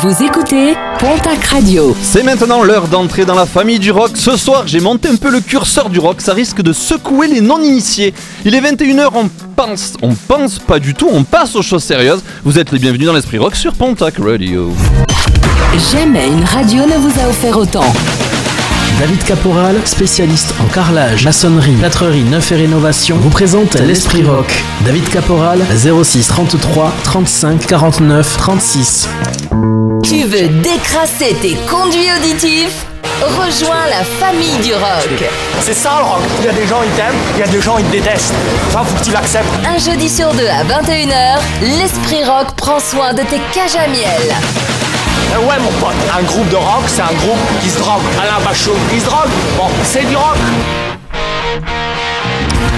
Vous écoutez Pontac Radio. C'est maintenant l'heure d'entrer dans la famille du rock. Ce soir, j'ai monté un peu le curseur du rock, ça risque de secouer les non-initiés. Il est 21h, on pense, on pense pas du tout, on passe aux choses sérieuses. Vous êtes les bienvenus dans l'Esprit Rock sur Pontac Radio. Jamais une radio ne vous a offert autant. David Caporal, spécialiste en carrelage, maçonnerie, plâtrerie, neuf et rénovation, vous présente l'Esprit Rock. David Caporal, 06 33 35 49 36. Tu veux décrasser tes conduits auditifs? Rejoins la famille du rock. C'est ça le rock. Il y a des gens ils t'aiment, il y a des gens ils te détestent. Ça faut que tu l'acceptes. Un jeudi sur deux à 21h, l'Esprit Rock prend soin de tes cages à miel. Euh, ouais mon pote, un groupe de rock c'est un groupe qui se drogue. Alain Bachot, il se drogue. Bon, c'est du rock.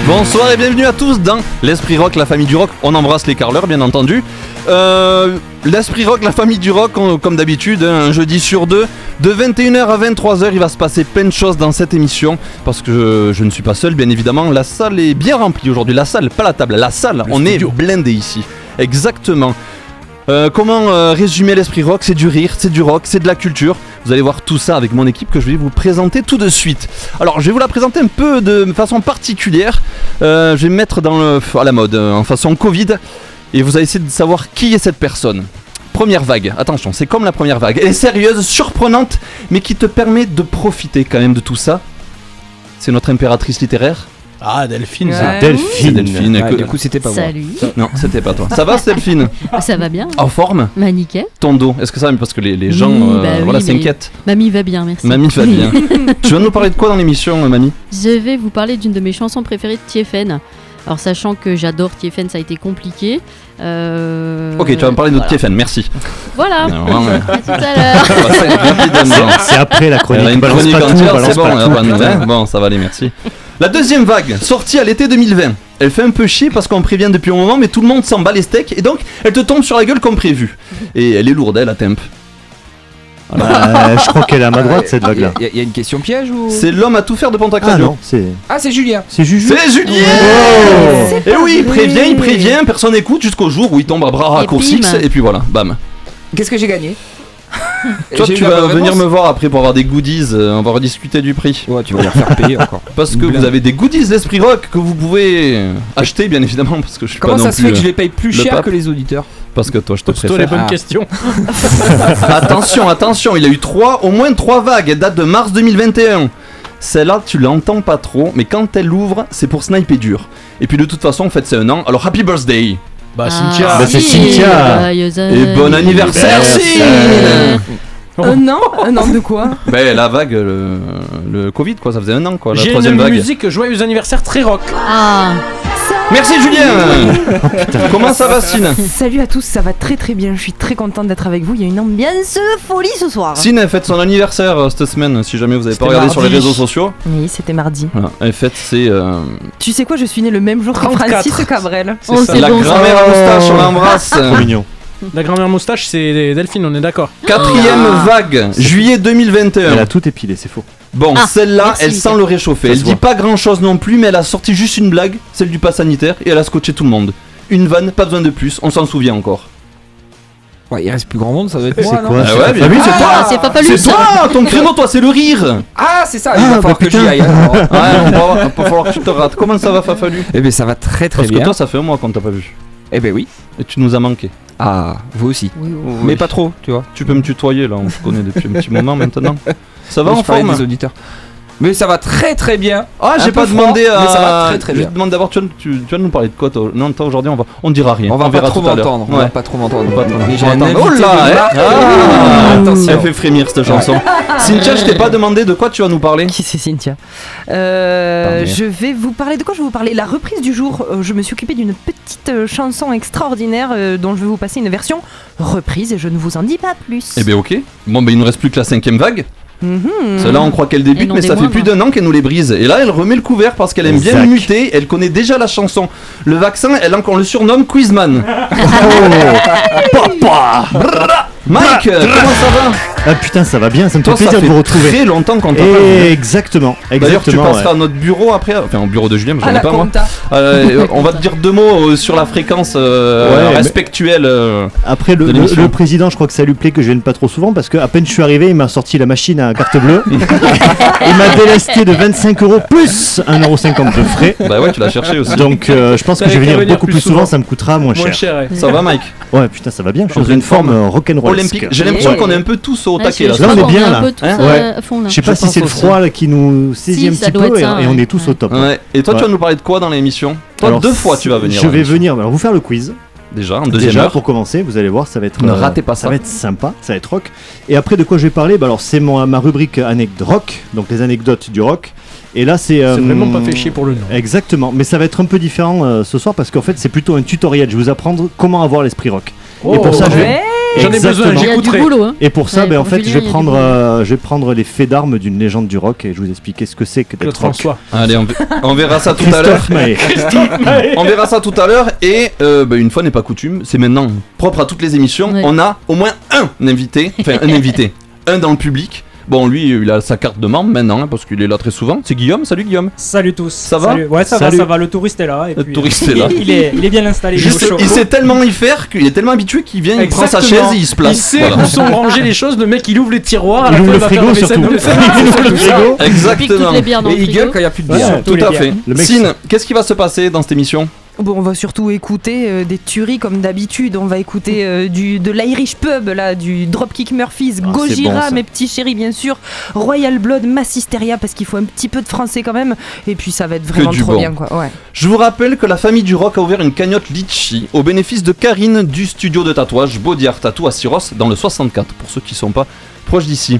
Bonsoir et bienvenue à tous dans l'Esprit Rock, la famille du rock. On embrasse les carleurs, bien entendu. Euh, L'Esprit Rock, la famille du rock, on- comme d'habitude, hein, un jeudi sur deux. De 21h à 23h, il va se passer plein de choses dans cette émission. Parce que je, je ne suis pas seul, bien évidemment. La salle est bien remplie aujourd'hui. La salle, pas la table, la salle. on est blindé ici. Exactement. Euh, comment euh, résumer l'esprit rock? C'est du rire, c'est du rock, c'est de la culture. Vous allez voir tout ça avec mon équipe que je vais vous présenter tout de suite. Alors, je vais vous la présenter un peu de façon particulière. Euh, je vais me mettre dans le, à la mode, en façon Covid. Et vous allez essayer de savoir qui est cette personne. Première vague, attention, c'est comme la première vague. Elle est sérieuse, surprenante, mais qui te permet de profiter quand même de tout ça. C'est notre impératrice littéraire. Ah, Delphine, Ouais. c'est Delphine. Delphine. Ah, du coup, c'était pas moi. Salut, Non, c'était pas toi. Ça va, Delphine ça va bien En forme Bah nickel. Ton dos, est-ce que ça va Parce que les, les Oui, gens euh, bah oui, voilà, s'inquiètent. Mamie va bien, merci. Mamie va bien. tu vas nous parler de quoi dans l'émission, euh, Mamie Je vais vous parler d'une de mes chansons préférées de Tiefen. Alors sachant que j'adore Tiefen, ça a été compliqué. Euh, Ok, tu vas me parler de notre voilà. TFN, merci. Voilà, Non, à tout à l'heure. C'est après la chronique. une Balance chronique pas tout, entière, balance c'est bon, pas elle a tout. pas de nouvelles. Bon, ça va aller, merci. La deuxième vague, sortie à l'été 2020. Elle fait un peu chier parce qu'on prévient depuis un moment, mais tout le monde s'en bat les steaks et donc elle te tombe sur la gueule comme prévu. Et elle est lourde, elle, la temp. Bah, je crois qu'elle est à ma droite cette vague-là. Il y, a- y a une question piège ou? C'est l'homme à tout faire de Pontac Ah Radio. non, c'est Ah, c'est Julien. c'est Juju. C'est Julien Oh Et oui, il prévient, il prévient, personne n'écoute jusqu'au jour où il tombe à bras Et raccourcis bim. et puis voilà, bam. Qu'est-ce que j'ai gagné? Toi, tu vas venir me voir après pour avoir des goodies, euh, on va rediscuter du prix. Ouais, tu vas les refaire payer encore. Parce que vous avez des goodies d'Esprit Rock que vous pouvez euh, acheter, bien évidemment, parce que je suis Comment pas non ça se plus. fait que je euh, les paye plus le cher pape. que les auditeurs Parce que toi, je te Pose-toi les préfère. bonnes Ah. questions. attention, attention, il y a eu trois, au moins trois vagues. Elle date de mars 2021. Celle-là, tu l'entends pas trop, mais quand elle ouvre, c'est pour sniper dur. Et puis de toute façon, en fait, c'est un an. Alors, happy birthday Bah, Ah, Cynthia. Bah, c'est Cynthia. joyeux et bon anniversaire, Euh, Un an Un an de quoi Ben, la vague, le, le Covid, quoi, ça faisait un an, quoi, la J'ai troisième une vague. musique joyeux anniversaire très rock. Ah, Merci, Julien Comment ça va, Cine Salut à tous, ça va très très bien, je suis très contente d'être avec vous, il y a une ambiance folie ce soir. Cine, elle fête son anniversaire euh, cette semaine, si jamais vous avez pas regardé sur les réseaux sociaux. Oui, c'était mardi. Voilà, elle fête, c'est euh, Tu sais quoi, je suis née le même jour que 34. Francis Cabrel. oh, la bon grand-mère à moustache, on l'embrasse Trop mignon. La grand-mère moustache, c'est Delphine, on est d'accord. Quatrième vague, juillet 2021. Elle a tout épilé, c'est faux. Bon, Ah, celle-là, merci, elle sent le réchauffer. Ça Elle dit voit. pas grand-chose non plus, mais elle a sorti juste une blague, celle du pass sanitaire, et elle a scotché tout le monde. Une vanne, pas besoin de plus, on s'en souvient encore. Ouais, il reste plus grand monde, ça doit être C'est moi, non quoi Ah c'est ouais, pas- bien Ah vu. c'est toi Ah, c'est pas fallu C'est ça. toi, ton créneau, toi, c'est le rire Ah, c'est ça, il va Ah, falloir bah, que j'y putain. aille. alors. Ouais, on va, va pas falloir que tu te rates. Comment ça va, Fafalu Eh ben, ça va très très Parce que bien. toi, ça fait un mois qu'on t'a pas vu. Eh ben oui. Et tu nous as manqué. Ah, vous aussi. Oui, oui. Mais pas trop, tu vois. Tu peux me tutoyer, là, on se connaît depuis un petit moment maintenant. Ça va Mais en forme des auditeurs. Mais ça va très très bien. Ah, j'ai pas demandé à. mais ça va très, très Je bien. demande d'abord, tu, vas- tu, tu vas nous parler de quoi toi Non, toi aujourd'hui, on va, on dira rien. On va pas trop m'entendre. On Ouais. va pas trop entendre. Oh là, hein. Ah, Attention. Elle fait frémir cette chanson. Cynthia, je t'ai pas demandé de quoi tu vas nous parler. Qui c'est Cynthia Euh. Je vais vous parler de quoi Je vais vous parler la reprise du jour. Euh, je me suis occupée d'une petite euh, chanson extraordinaire dont je vais vous passer une version reprise et je ne vous en dis pas plus. Eh ben ok. Bon, ben il nous reste plus que la cinquième vague. Mhm. Celle-là, on croit qu'elle débute, mais ça fait plus d'un an qu'elle nous les brise. Et là, elle remet le couvert parce qu'elle aime bien Exact. muter. Elle connaît déjà la chanson. Le vaccin, elle on le surnomme Quizman. Papa Brrra. Mike, comment ça va Ah putain, ça va bien, ça me fait Toi, ça plaisir fait de vous retrouver. très longtemps qu'on t'a pas vu. Exactement, D'ailleurs, tu exactement. passeras ouais. à notre bureau après, enfin au bureau de Julien, mais je À connais la pas moi. compta. Euh, on va te dire deux mots euh, sur la fréquence euh, Ouais, mais- respectuelle. euh. Après, le, de le- l'émission. le président, je crois que ça lui plaît que je vienne pas trop souvent parce que à peine je suis arrivé, il m'a sorti la machine à carte bleue. il m'a délesté de 25 euros plus 1,50€ de frais. Bah ouais, tu l'as cherché aussi. Donc euh, je pense que T'avais je vais qu'à venir venir beaucoup plus plus souvent, souvent. ça me coûtera moins Moins cher. ouais. Ça va, Mike Ouais, putain, ça va bien, je suis En dans une forme. forme euh, rock'n'roll. Olympique. J'ai l'impression Ouais. qu'on est un peu tous au taquet là. on est bien, là. Hein fond là. Je sais pas si c'est le froid qui nous saisit Si, un petit peu et, on est tous au top. Et toi, tu vas nous parler de quoi dans l'émission Toi, deux fois tu vas venir. Je vais venir alors, vous faire le quiz. Déjà, en deuxième Déjà heure. pour commencer, vous allez voir, ça va être Ne euh, ratez pas ça. va être sympa, ça va être rock. Et après de quoi je vais parler? Bah, alors c'est mon- ma rubrique anecdote rock, donc les anecdotes du rock. Et là c'est euh, C'est vraiment pas fait chier pour le nom. Exactement, mais ça va être un peu différent euh, ce soir parce qu'en fait c'est plutôt un tutoriel. Je vais vous apprendre comment avoir l'esprit rock. et pour ça je vais Ouais. J'en ai besoin, j'écouterai. boulot. Hein. Et pour ça, Ouais, ben, en fait, Julien, je vais prendre, euh, je vais prendre les faits d'armes d'une légende du rock et je vais vous expliquer ce que c'est que d'être rock. François. Allez, on, verra ça tout à l'heure. On verra ça tout à l'heure. Et euh, bah, une fois n'est pas coutume, c'est maintenant propre à toutes les émissions. Ouais. On a au moins un invité, enfin un invité, un dans le public. Bon, lui, il a sa carte de membre maintenant hein, parce qu'il est là très souvent. C'est Guillaume. Salut Guillaume. Salut tous. Ça va Salut. Ouais, ça Salut. va, ça va. Le touriste est là. Et Le puis, touriste est là. il, est, il est bien installé. il est Il au sait- tellement y faire qu'il est tellement habitué qu'il vient, il prend sa chaise et il se place. Il sait Voilà. où sont rangées les choses. Le mec, il ouvre les tiroirs. à Il la ouvre fin, le frigo surtout. dans le frigo. Il ouvre le frigo. Pique toutes Exactement. les bières dans Et il gueule quand il n'y a plus de bière. Tout à fait. Sine, qu'est-ce qui va se passer dans cette émission? Bon, on va surtout écouter euh, des tueries comme d'habitude. On va écouter euh, du, de l'Irish Pub, là, du Dropkick Murphys, Ah, Gojira, bon, mes petits chéris, bien sûr, Royal Blood, Massisteria, parce qu'il faut un petit peu de français quand même. Et puis ça va être vraiment trop bon. bien, quoi. Ouais. Je vous rappelle que la famille du rock a ouvert une cagnotte Litchi au bénéfice de Karine du studio de tatouage Body Art Tattoo à Syros dans le 64 pour ceux qui sont pas proches d'ici.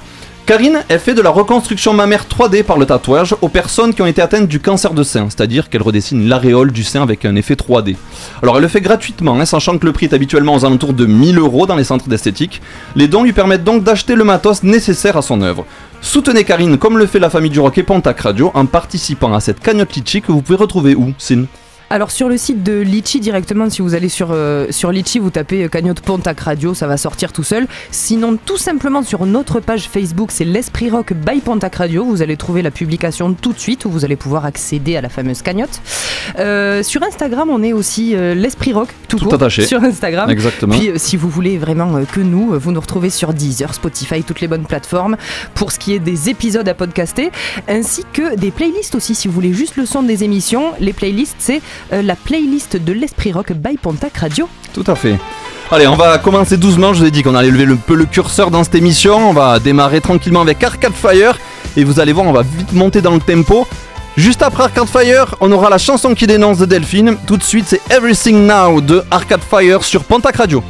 Karine, elle fait de la reconstruction mammaire 3D par le tatouage aux personnes qui ont été atteintes du cancer de sein, c'est-à-dire qu'elle redessine l'aréole du sein avec un effet 3D. Alors elle le fait gratuitement, hein, sachant que le prix est habituellement aux alentours de 1000 euros dans les centres d'esthétique. Les dons lui permettent donc d'acheter le matos nécessaire à son œuvre. Soutenez Karine comme le fait la famille du rock et Pontac Radio en participant à cette cagnotte Litchi que vous pouvez retrouver où, Sin Alors sur le site de Litchi directement, si vous allez sur, euh, sur Litchi, vous tapez euh, cagnotte Pontac Radio, ça va sortir tout seul. Sinon, tout simplement sur notre page Facebook, c'est l'Esprit Rock by Pontac Radio. Vous allez trouver la publication tout de suite où vous allez pouvoir accéder à la fameuse cagnotte. Euh, sur Instagram, on est aussi euh, l'Esprit Rock, tout, Tout court, attaché. sur Instagram. Exactement. Puis si vous voulez vraiment que nous, vous nous retrouvez sur Deezer, Spotify, toutes les bonnes plateformes pour ce qui est des épisodes à podcaster, ainsi que des playlists aussi. Si vous voulez juste le son des émissions, les playlists, c'est la playlist de l'Esprit Rock by Pontac Radio. Tout à fait. Allez, on va commencer doucement. Je vous ai dit qu'on allait lever peu le curseur dans cette émission. On va démarrer tranquillement avec Arcade Fire. Et vous allez voir, on va vite monter dans le tempo. Juste après Arcade Fire, on aura la chanson qui dénonce de Delphine. Tout de suite, c'est Everything Now de Arcade Fire sur Pontac Radio.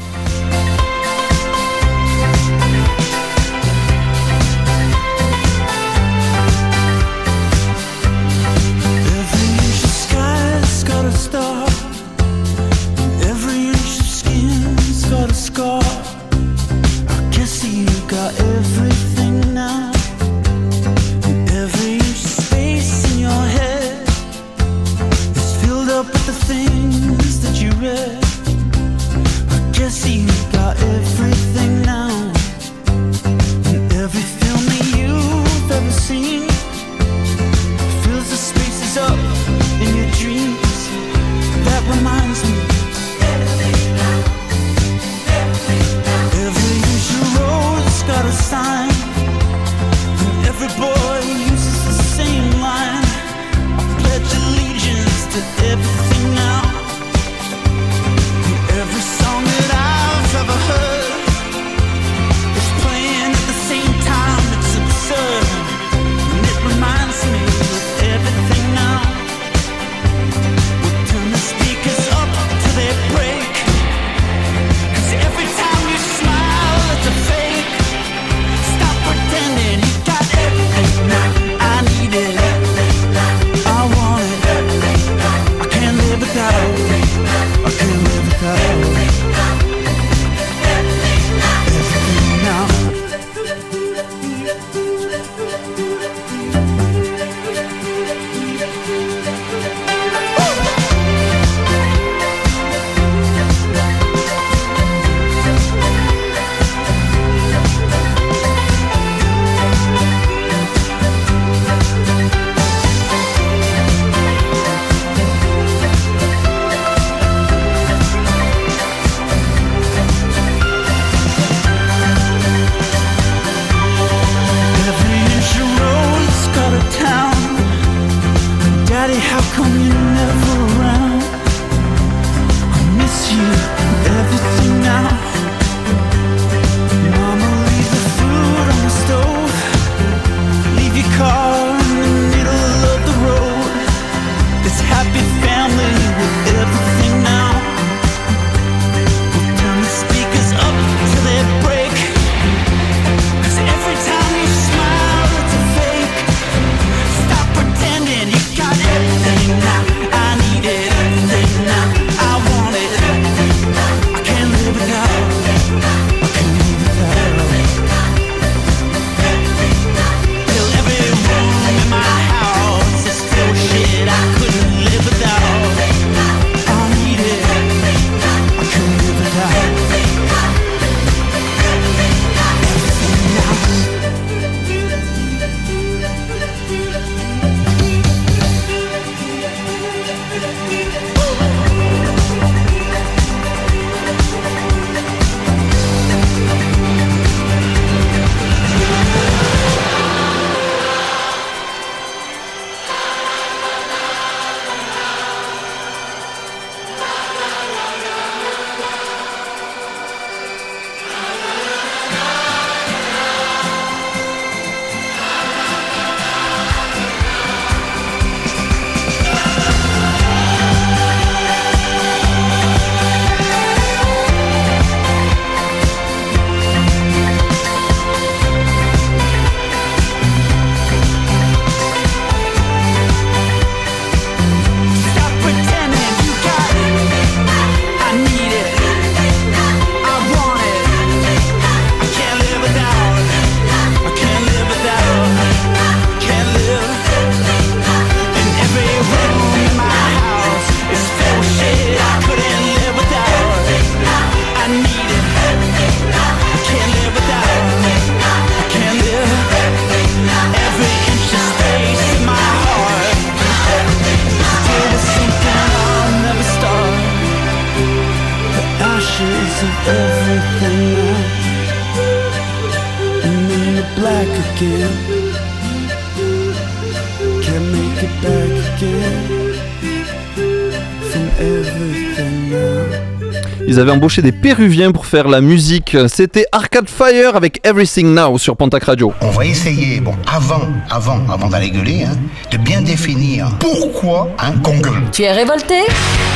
Ils avaient embauché des Péruviens pour faire la musique. C'était Arcade Fire avec Everything Now sur Pontac Radio. On va essayer, bon, avant, avant, avant d'aller gueuler, hein, de bien définir pourquoi hein, qu'on gueule. Tu es révolté?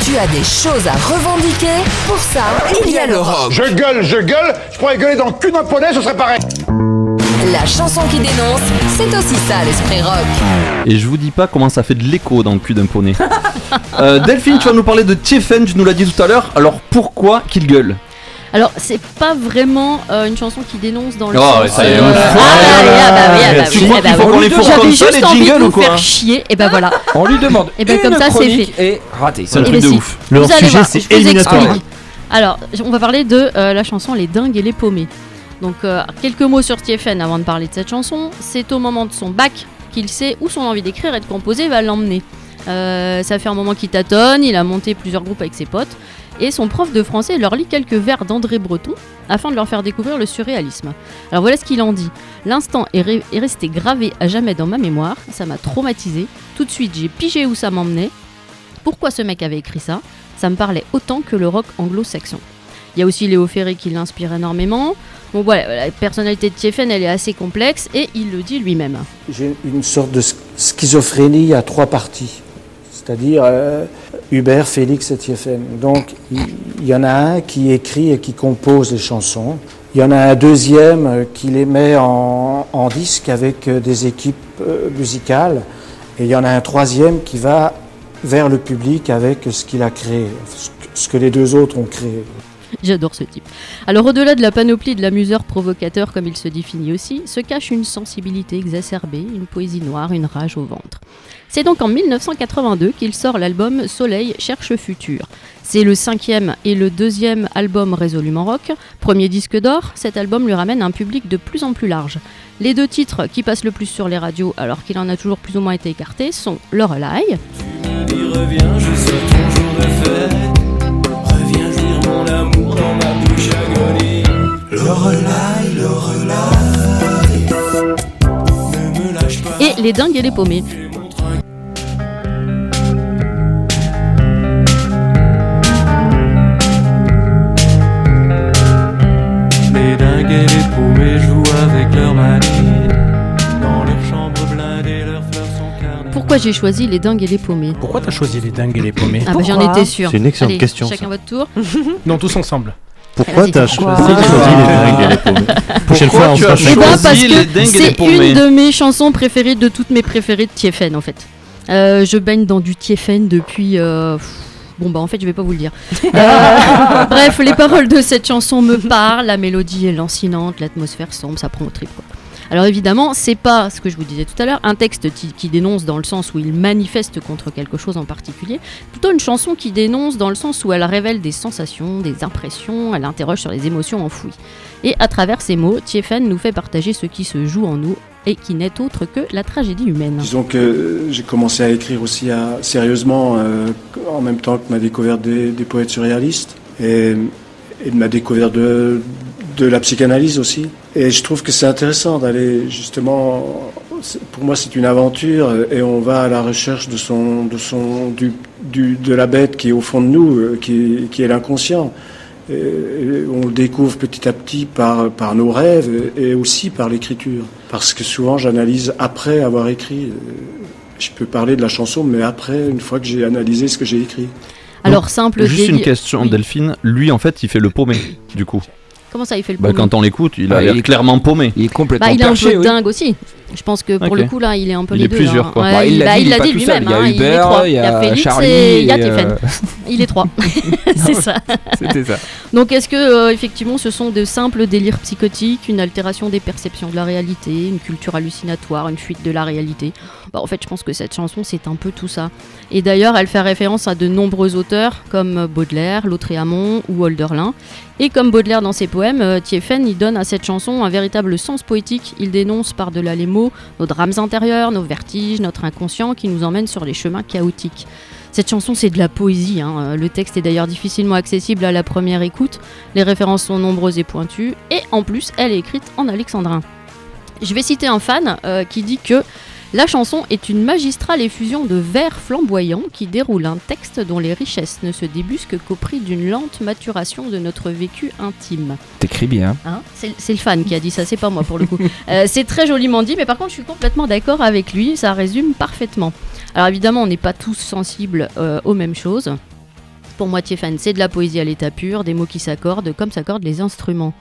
Tu as des choses à revendiquer? Pour ça, il y a le rock. Je gueule, je gueule, je pourrais gueuler dans le cul d'un poney, ce serait pareil. La chanson qui dénonce, c'est aussi ça l'esprit rock. Et je vous dis pas comment ça fait de l'écho dans le cul d'un poney. Euh, Delphine, tu vas nous parler de Tiefen, tu nous l'as dit tout à l'heure. Alors pourquoi qu'il gueule? Alors, c'est pas vraiment euh, une chanson qui dénonce dans le Oh, sens. ouais, ça y est, euh, on le ah, fout. allez, ah, bah oui, ah, bah Tu oui, crois ah, bah qu'il faut qu'on les fourre comme ça, les jingles, ou quoi faire chier, et ben voilà. On lui demande. Et ben une comme ça, c'est fait. Et raté. C'est un Eh truc de si. ouf. Le voir, c'est éliminatoire. Alors, on va parler de euh, la chanson Les Dingues et les Paumés. Donc, euh, quelques mots sur TFN avant de parler de cette chanson. C'est au moment de son bac qu'il sait où son envie d'écrire et de composer va l'emmener. Euh, ça fait un moment qu'il tâtonne, il a monté plusieurs groupes avec ses potes. Et son prof de français leur lit quelques vers d'André Breton afin de leur faire découvrir le surréalisme. Alors voilà ce qu'il en dit. L'instant est, est resté gravé à jamais dans ma mémoire, ça m'a traumatisé. Tout de suite j'ai pigé où ça m'emmenait. Pourquoi ce mec avait écrit ça? Ça me parlait autant que le rock anglo-saxon. Il y a aussi Léo Ferré qui l'inspire énormément. Bon voilà, la personnalité de Tiefen elle est assez complexe et il le dit lui-même. J'ai une sorte de sch- schizophrénie à trois parties, c'est-à-dire euh, Hubert, Félix et Tiefen. Donc il y, en a un qui écrit et qui compose les chansons. Il y en a un deuxième euh, qui les met en, disque avec euh, des équipes musicales. Et il y en a un troisième qui va vers le public avec ce qu'il a créé, ce que les deux autres ont créé. J'adore ce type. Alors au-delà de la panoplie de l'amuseur provocateur comme il se définit aussi, se cache une sensibilité exacerbée, une poésie noire, une rage au ventre. C'est donc en 1982 qu'il sort l'album Soleil cherche futur. C'est le cinquième et le deuxième album résolument rock. Premier disque d'or, cet album lui ramène un public de plus en plus large. Les deux titres qui passent le plus sur les radios alors qu'il en a toujours plus ou moins été écarté sont Lorelai, Dis reviens, je sais. Mon amour dans ma bouche agonie. Lorelai, Lorelai. Ne me lâche pas. et Les Dingues et les Paumés. Pourquoi j'ai choisi Les Dingues et les Paumés Pourquoi t'as choisi les dingues et les paumés Ah bah j'en étais sûr. C'est une excellente Allez, question, Chacun ça. votre tour. Non, tous ensemble. Pourquoi t'as choisi, choisi les dingues et les paumés Prochaine fois, on ben, choisi parce les que dingues et les c'est une de mes chansons préférées de toutes mes préférées de Tiefen en fait. Euh, je baigne dans du Tiefen depuis. euh, Bon bah en fait je vais pas vous le dire. Euh, bref, les paroles de cette chanson me parlent, la mélodie est lancinante, l'atmosphère sombre, ça prend au trip quoi. Alors évidemment, c'est pas ce que je vous disais tout à l'heure, un texte qui, dénonce dans le sens où il manifeste contre quelque chose en particulier, plutôt une chanson qui dénonce dans le sens où elle révèle des sensations, des impressions, elle interroge sur les émotions enfouies. Et à travers ces mots, Tiefen nous fait partager ce qui se joue en nous et qui n'est autre que la tragédie humaine. Disons que j'ai commencé à écrire aussi à- sérieusement euh, en même temps que ma découverte des, poètes surréalistes et, et ma découverte de, de la psychanalyse aussi. Et je trouve que c'est intéressant d'aller justement, c'est- pour moi c'est une aventure et on va à la recherche de son, de son, du, du- de la bête qui est au fond de nous, euh, qui, qui est l'inconscient. On le découvre petit à petit par, par nos rêves et aussi par l'écriture. Parce que souvent j'analyse après avoir écrit. Je peux parler de la chanson, mais après, une fois que j'ai analysé ce que j'ai écrit. Alors simple Juste une question, Oui. Delphine. Lui, en fait, il fait le paumé, du coup. Comment ça, il fait le Bah, paumé quand on l'écoute, il a Bah, l'air il est- clairement paumé. Il est complètement Bah, il est un perché, peu oui. dingue aussi. Je pense que pour le coup là, il est un peu Il les est deux. plusieurs, hein. quoi. Ouais, Bah, il il, l'a bah, dit, lui-même. Il y a hein, Hubert, il y a Félix Charlie, et il y a et, Tiefen. euh, Il est trois. C'est ça. C'était ça. Donc est-ce que euh, effectivement ce sont de simples délires psychotiques, une altération des perceptions de la réalité, une culture hallucinatoire, une fuite de la réalité? Bah, En fait je pense que cette chanson c'est un peu tout ça. Et d'ailleurs elle fait référence à de nombreux auteurs comme Baudelaire, Lautréamont ou Hölderlin. Et comme Baudelaire dans ses poèmes, euh, Tiefen il donne à cette chanson un véritable sens poétique. Il dénonce par-delà les mots nos drames intérieurs, nos vertiges, notre inconscient qui nous emmène sur les chemins chaotiques. Cette chanson, c'est de la poésie. hein. Euh, Le texte est d'ailleurs difficilement accessible à la première écoute. Les références sont nombreuses et pointues. Et en plus, elle est écrite en alexandrin. Je vais citer un fan euh, qui dit que la chanson est une magistrale effusion de vers flamboyants qui déroule un texte dont les richesses ne se débusquent qu'au prix d'une lente maturation de notre vécu intime. T'écris bien. Hein c'est le fan qui a dit ça, c'est pas moi pour le coup. Euh, c'est très joliment dit, mais par contre, je suis complètement d'accord avec lui, ça résume parfaitement. Alors évidemment, on n'est pas tous sensibles euh, aux mêmes choses. Pour moitié fan, c'est de la poésie à l'état pur, des mots qui s'accordent comme s'accordent les instruments.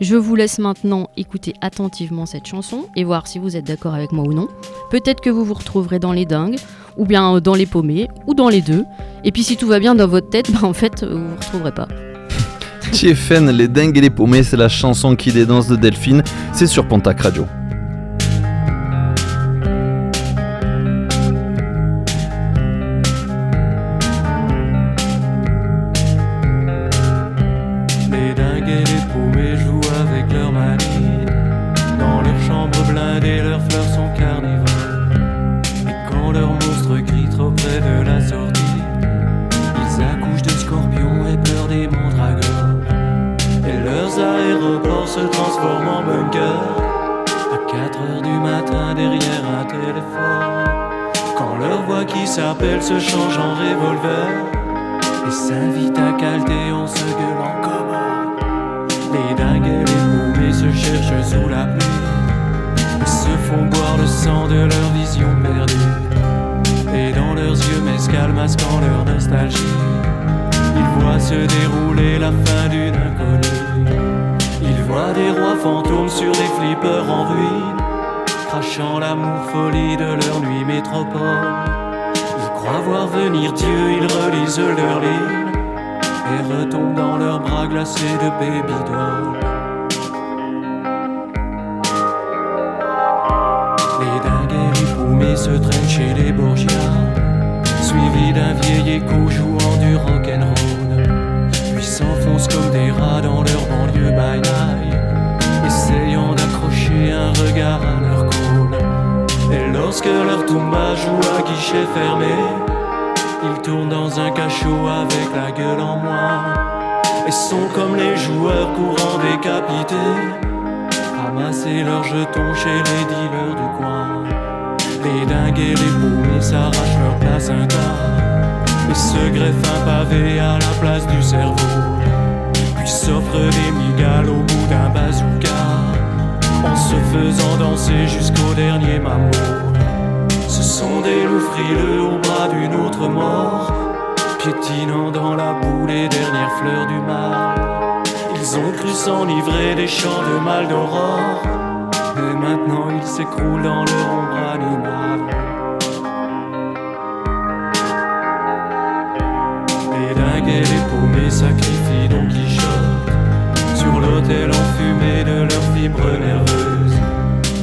Je vous laisse maintenant écouter attentivement cette chanson et voir si vous êtes d'accord avec moi ou non. Peut-être que vous vous retrouverez dans les dingues, ou bien dans les paumés, ou dans les deux. Et puis si tout va bien dans votre tête, bah en fait, vous vous retrouverez pas. Tiefen, les dingues et les paumés, c'est la chanson qui dénonce de Delphine. C'est sur Pontac Radio. Heures du matin, derrière un téléphone. Quand leur voix qui s'appelle se change en revolver. Et s'invite à calter en se gueulant comme les dingues et les paumés se cherchent sous la pluie Et se font boire le sang de leur vision perdue Et dans leurs yeux mescal masquant leur nostalgie Ils voient se dérouler la fin d'une inconnue Ils voient des rois fantômes sur des flippers en ruine Crachant l'amour folie de leur nuit métropole Ils croient voir venir Dieu, ils relisent leur livre et retombent dans leurs bras glacés de baby doll. Les dingues paumés se traînent chez les Borgias, suivis d'un vieil écho jouant du rock'n'roll. Puis s'enfoncent comme des rats dans leur banlieue by night, essayant d'accrocher un regard lorsque leur tumba joue à guichet fermé, ils tournent dans un cachot avec la gueule en moins. Et sont comme les joueurs courants décapités Ramasser leurs jetons chez les dealers du coin. Les dingues et les paumés s'arrachent leur place un tas. Et se greffent un pavé à la place du cerveau Puis s'offrent des migales au bout d'un bazooka En se faisant danser jusqu'au dernier sont des loups frileux au bras d'une autre mort, piétinant dans la boue les dernières fleurs du mal. Ils ont cru s'enivrer des champs de mal d'aurore, et maintenant ils s'écroulent dans leur ombre animale. Les dingues et les paumés sacrifient Don Quichotte sur l'autel enfumé de leurs fibres nerveuses.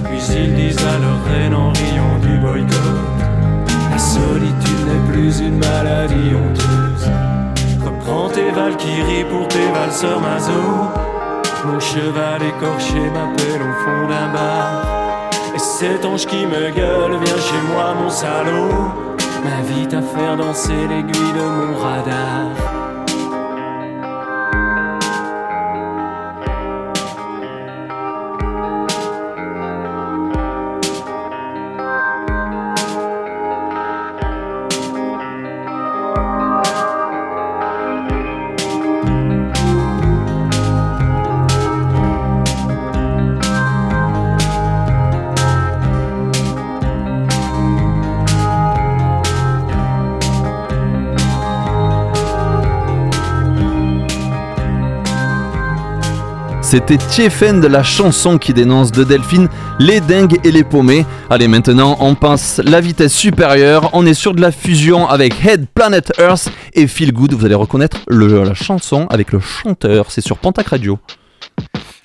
Puis ils disent à leur reine en riant du boycott solitude n'est plus une maladie honteuse. Reprends tes valkyries pour tes valseurs maso Mon cheval écorché m'appelle au fond d'un bar. Et cet ange qui me gueule vient chez moi mon salaud. M'invite à faire danser l'aiguille de mon radar C'était Tiefen de la chanson qui dénonce de Delphine les dingues et les paumés. Allez, maintenant on passe la vitesse supérieure. On est sur de la fusion avec Head Planet Earth et Feel Good. Vous allez reconnaître la chanson avec le chanteur. C'est sur Pontac Radio.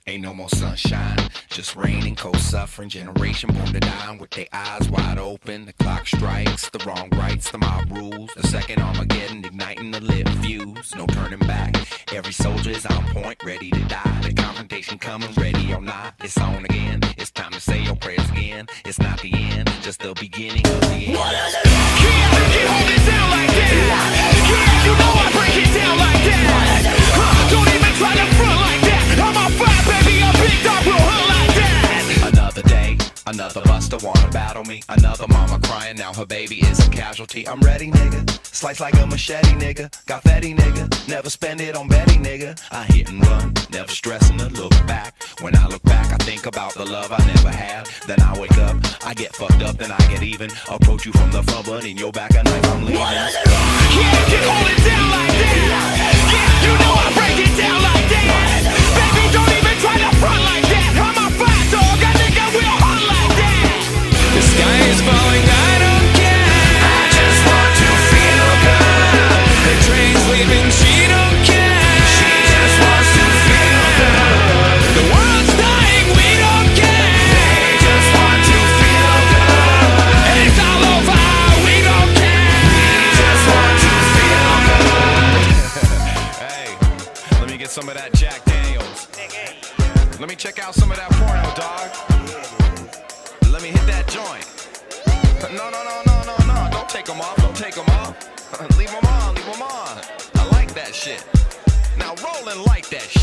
Ain't no more sunshine, just rain and cold suffering. Generation born to die with their eyes wide open. The clock strikes, the wrong rights, the mob rules. The second Armageddon igniting the lit fuse. No turning back. Every soldier is on point, ready to die. The confrontation coming, ready or not. It's on again. It's time to say your prayers again. It's not the end, just the beginning of the end. Don't even try to front like that. Kids, you know I'm on fire, baby. I'm big dog, real hood like that. Another buster wanna battle me. Another mama crying now her baby is a casualty. I'm ready, nigga. Slice like a machete, nigga. Got fatty, nigga. Never spend it on Betty, nigga. I hit and run, never stressing to look back. When I look back, I think about the love I never had. Then I wake up, I get fucked up, then I get even. Approach you from the front, but in your back, a knife I'm leaving. Yeah, you hold it down like that. Yeah, you know I break it down like that. Baby, don't even try to front like that. Some of that Jack Daniels. Let me check out some of that porno,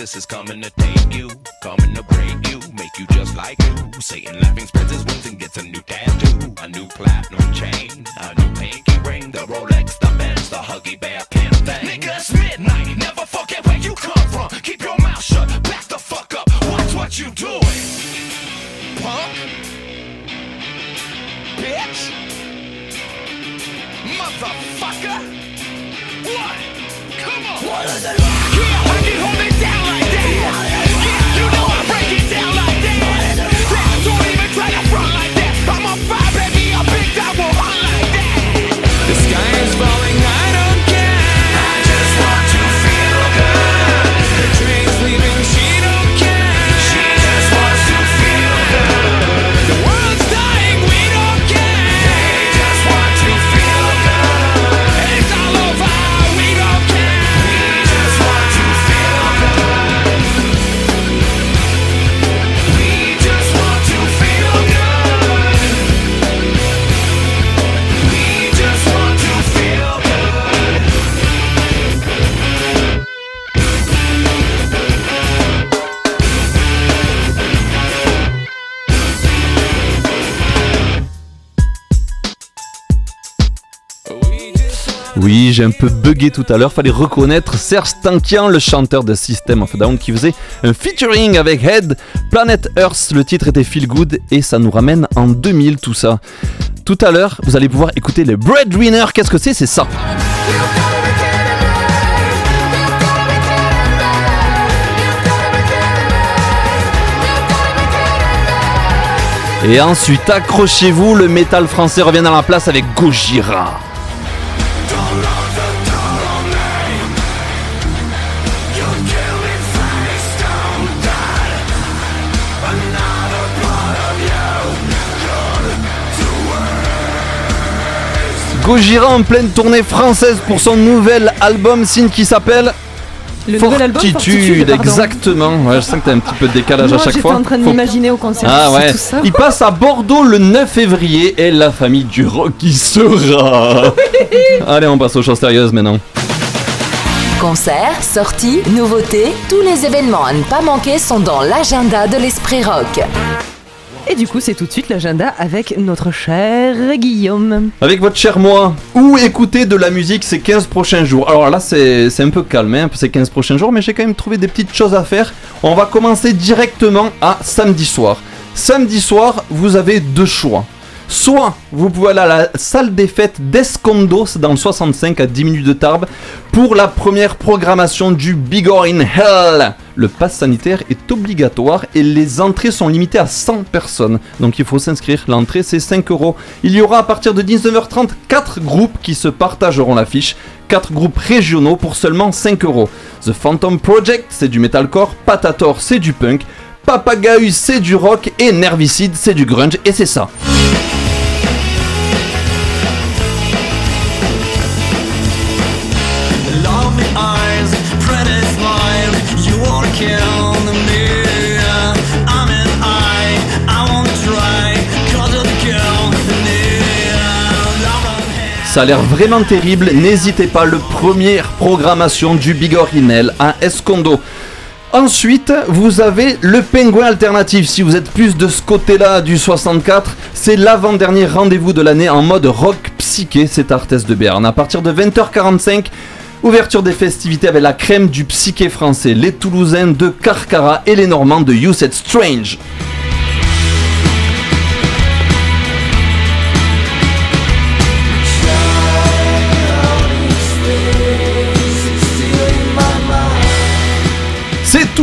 Jesus is coming to take you, coming to break you, make you just like you. Satan laughing spreads his wings and gets a new tattoo, a new platinum chain, a new pinky ring, the Rolex, the Benz, the Huggy Bear pin thing. Nigga, it's midnight. Never forget where you come from. Keep your mouth shut. Back the fuck up. Watch what you doing. Punk. Bitch. Motherfucker. What? Come on. What is it? Yeah, I can hold it down He's Oui, j'ai un peu bugué tout à l'heure. Fallait reconnaître Serge Tankian, le chanteur de System of Down, qui faisait un featuring avec Head. Planet Earth, le titre était Feel Good et ça nous ramène en 2000 tout ça. Tout à l'heure, vous allez pouvoir écouter les Breadwinner. Qu'est-ce que c'est? C'est ça. Et ensuite, accrochez-vous, le métal français revient dans la place avec Gojira. Gojira en pleine tournée française pour son nouvel album signe qui s'appelle Le album, Fortitude, pardon. exactement. Ouais, je sens que t'as un petit peu de décalage Moi, à chaque j'étais fois. en train de Faut- m'imaginer au concert. Ah c'est ouais. tout ça. Il passe à Bordeaux le 9 février et la famille du rock y sera. Allez, on passe aux choses sérieuses maintenant. Concerts, sorties, nouveautés, tous les événements à ne pas manquer sont dans l'agenda de l'Esprit Rock. Et du coup, c'est tout de suite l'agenda avec notre cher Guillaume. Avec votre cher moi, où écouter de la musique ces 15 prochains jours? Alors là, c'est un peu calme, hein, ces 15 prochains jours, mais j'ai quand même trouvé des petites choses à faire. On va commencer directement à samedi soir. Samedi soir, vous avez deux choix. Soit vous pouvez aller à la salle des fêtes d'Escondos dans le 65 à 10 minutes de Tarbes pour la première programmation du Bigor in Hell. Le pass sanitaire est obligatoire et les entrées sont limitées à 100 personnes. Donc il faut s'inscrire. L'entrée c'est 5 euros. Il y aura à partir de 19h30 4 groupes qui se partageront l'affiche. 4 groupes régionaux pour seulement 5 euros. The Phantom Project c'est du metalcore, Patator c'est du punk, Papagaï c'est du rock et Nervicide c'est du grunge et c'est ça. Ça a l'air vraiment terrible. N'hésitez pas, le première programmation du Big Orinel à Escondo. Ensuite, vous avez le Pingouin Alternatif. Si vous êtes plus de ce côté-là du 64, c'est l'avant-dernier rendez-vous de l'année en mode rock psyché. C'est Arthès de Berne. À partir de 20h45, ouverture des festivités avec la crème du psyché français, les Toulousains de Carcara et les Normands de You Said Strange.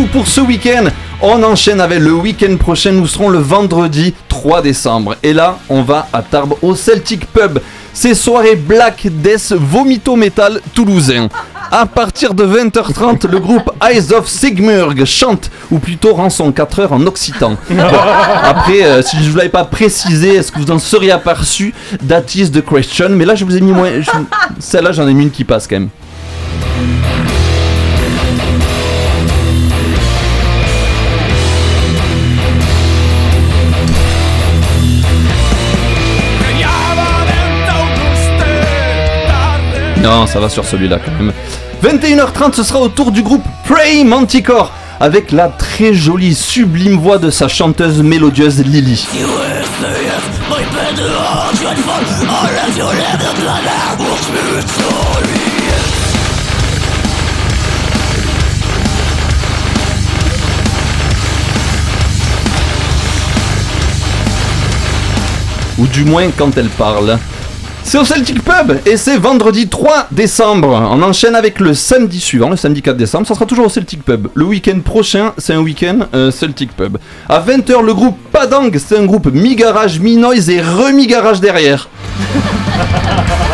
Pour ce week-end. On enchaîne avec le week-end prochain. Nous serons le vendredi 3 décembre. Et là, on va à Tarbes au Celtic Pub. C'est soirée Black Death Vomito Metal toulousain. À partir de 20h30, le groupe Eyes of Sigmurg chante, ou plutôt rend son 4 heures en occitan. Après, euh, si je ne vous l'avais pas précisé, est-ce que vous en seriez aperçu? That is the question. Mais là, je vous ai mis moins. Celle-là, j'en ai mis une qui passe quand même. Non, ça va sur celui-là quand même. 21h30, ce sera au tour du groupe Prey Manticore avec la très jolie, sublime voix de sa chanteuse mélodieuse Lily. Ou du moins quand elle parle. C'est au Celtic Pub et c'est vendredi 3 décembre. On enchaîne avec le samedi suivant, le samedi 4 décembre. Ça sera toujours au Celtic Pub. Le week-end prochain, c'est un week-end euh, Celtic Pub. À 20h, le groupe Padang, c'est un groupe mi-garage, mi-noise et remi-garage derrière.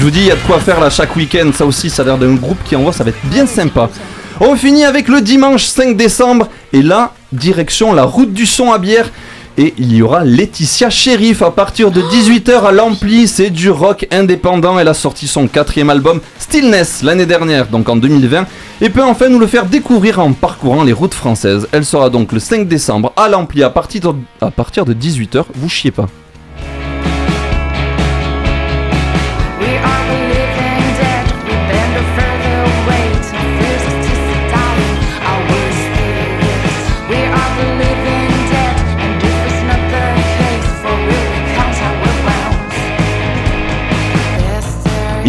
Je vous dis, il y a de quoi faire là chaque week-end. Ça aussi, ça a l'air d'un groupe qui envoie, ça va être bien sympa. On finit avec le dimanche 5 décembre. Et là, direction la route du son à bière. Et il y aura Laetitia Sheriff à partir de 18h à l'Ampli. C'est du rock indépendant. Elle a sorti son quatrième album Stillness l'année dernière, donc en 2020. Et peut enfin nous le faire découvrir en parcourant les routes françaises. Elle sera donc le 5 décembre à l'Ampli à partir de, à partir de 18h. Vous chiez pas.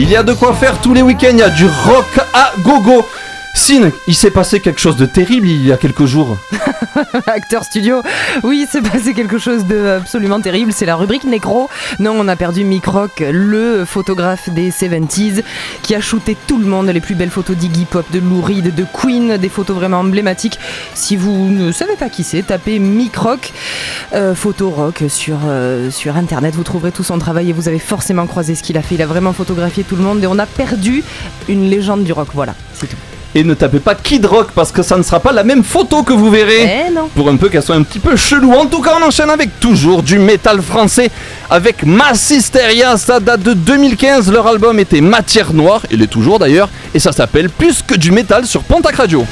Il y a de quoi faire tous les week-ends, il y a du rock à gogo. Sin, il s'est passé quelque chose de terrible il y a quelques jours. Acteur studio, oui, c'est passé quelque chose de absolument terrible. C'est la rubrique Nécro. Non, on a perdu Mick Rock, le photographe des 70s, qui a shooté tout le monde, les plus belles photos d'Iggy Pop, de Lou Reed, de Queen, des photos vraiment emblématiques. Si vous ne savez pas qui c'est, tapez Mick Rock, euh, photo rock sur, euh, sur internet. Vous trouverez tout son travail et vous avez forcément croisé ce qu'il a fait. Il a vraiment photographié tout le monde et on a perdu une légende du rock. Voilà, c'est tout. Et ne tapez pas Kid Rock parce que ça ne sera pas la même photo que vous verrez. Eh non. Pour un peu qu'elle soit un petit peu chelou. En tout cas, on enchaîne avec toujours du métal français avec Mass Hysteria. Ça date de 2015. Leur album était Matière Noire. Il est toujours d'ailleurs. Et ça s'appelle Plus que du métal sur Pontac Radio.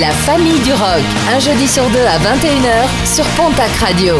La famille du rock. Un jeudi sur deux à 21h sur Pontac Radio.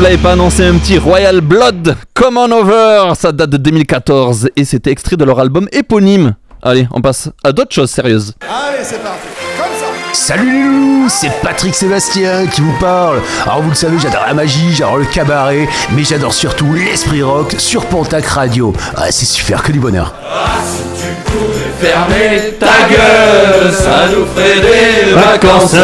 Vous l'avais pas annoncé, un petit Royal Blood, Come On Over, ça date de 2014 et c'était extrait de leur album éponyme. Allez, on passe à d'autres choses sérieuses. Allez, c'est parti. Comme ça. Salut les loulous, c'est Patrick Sébastien qui vous parle. Alors vous le savez, j'adore la magie, j'adore le cabaret, mais j'adore surtout l'esprit rock sur Pontac Radio. Ah, c'est super, que du bonheur. Fermez ta gueule, ça nous ferait des vacances.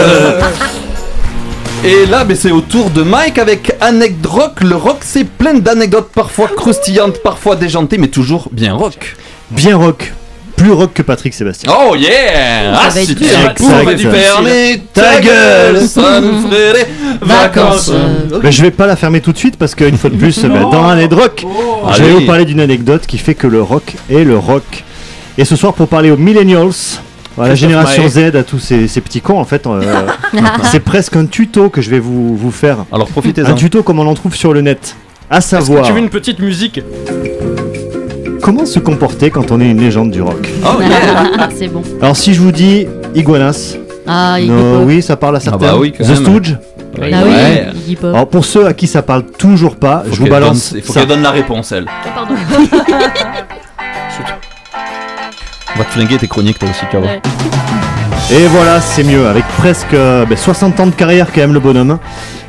Et là, ben, c'est au tour de Mike avec Anecdote Rock. Le rock, c'est plein d'anecdotes, parfois croustillantes, parfois déjantées, mais toujours bien rock. Bien rock. Plus rock que Patrick Sébastien. Oh yeah Ah, si tu pouvais Ça va du être fermer ta gueule, ça nous ferait des vacances. Mais je vais pas la fermer tout de suite parce qu'une fois de plus, bah, dans un rock, je vais vous parler d'une anecdote qui fait que le rock est le rock. Et ce soir, pour parler aux millennials, la génération. Z, à tous ces, ces petits cons, en fait, euh, c'est presque un tuto que je vais vous, vous faire. Alors profitez-en. Un tuto comme on en trouve sur le net. À Est-ce que savoir, tu veux une petite musique comment se comporter quand on est une légende du rock. Oh Ah, c'est bon. Alors si je vous dis Iguanas, Ah, oui, ça parle à certains. bah oui, quand The même. Stooge. Ah oui, Pop. Alors pour ceux à qui ça parle toujours pas, Faut je vous balance. donne- Il faut ça. qu'elle donne la réponse, elle. Oh, pardon. On va te flinguer tes chroniques, toi aussi, tu vas voir. Ouais. Et voilà, c'est mieux. Avec presque euh, ben, 60 ans de carrière, quand même, le bonhomme.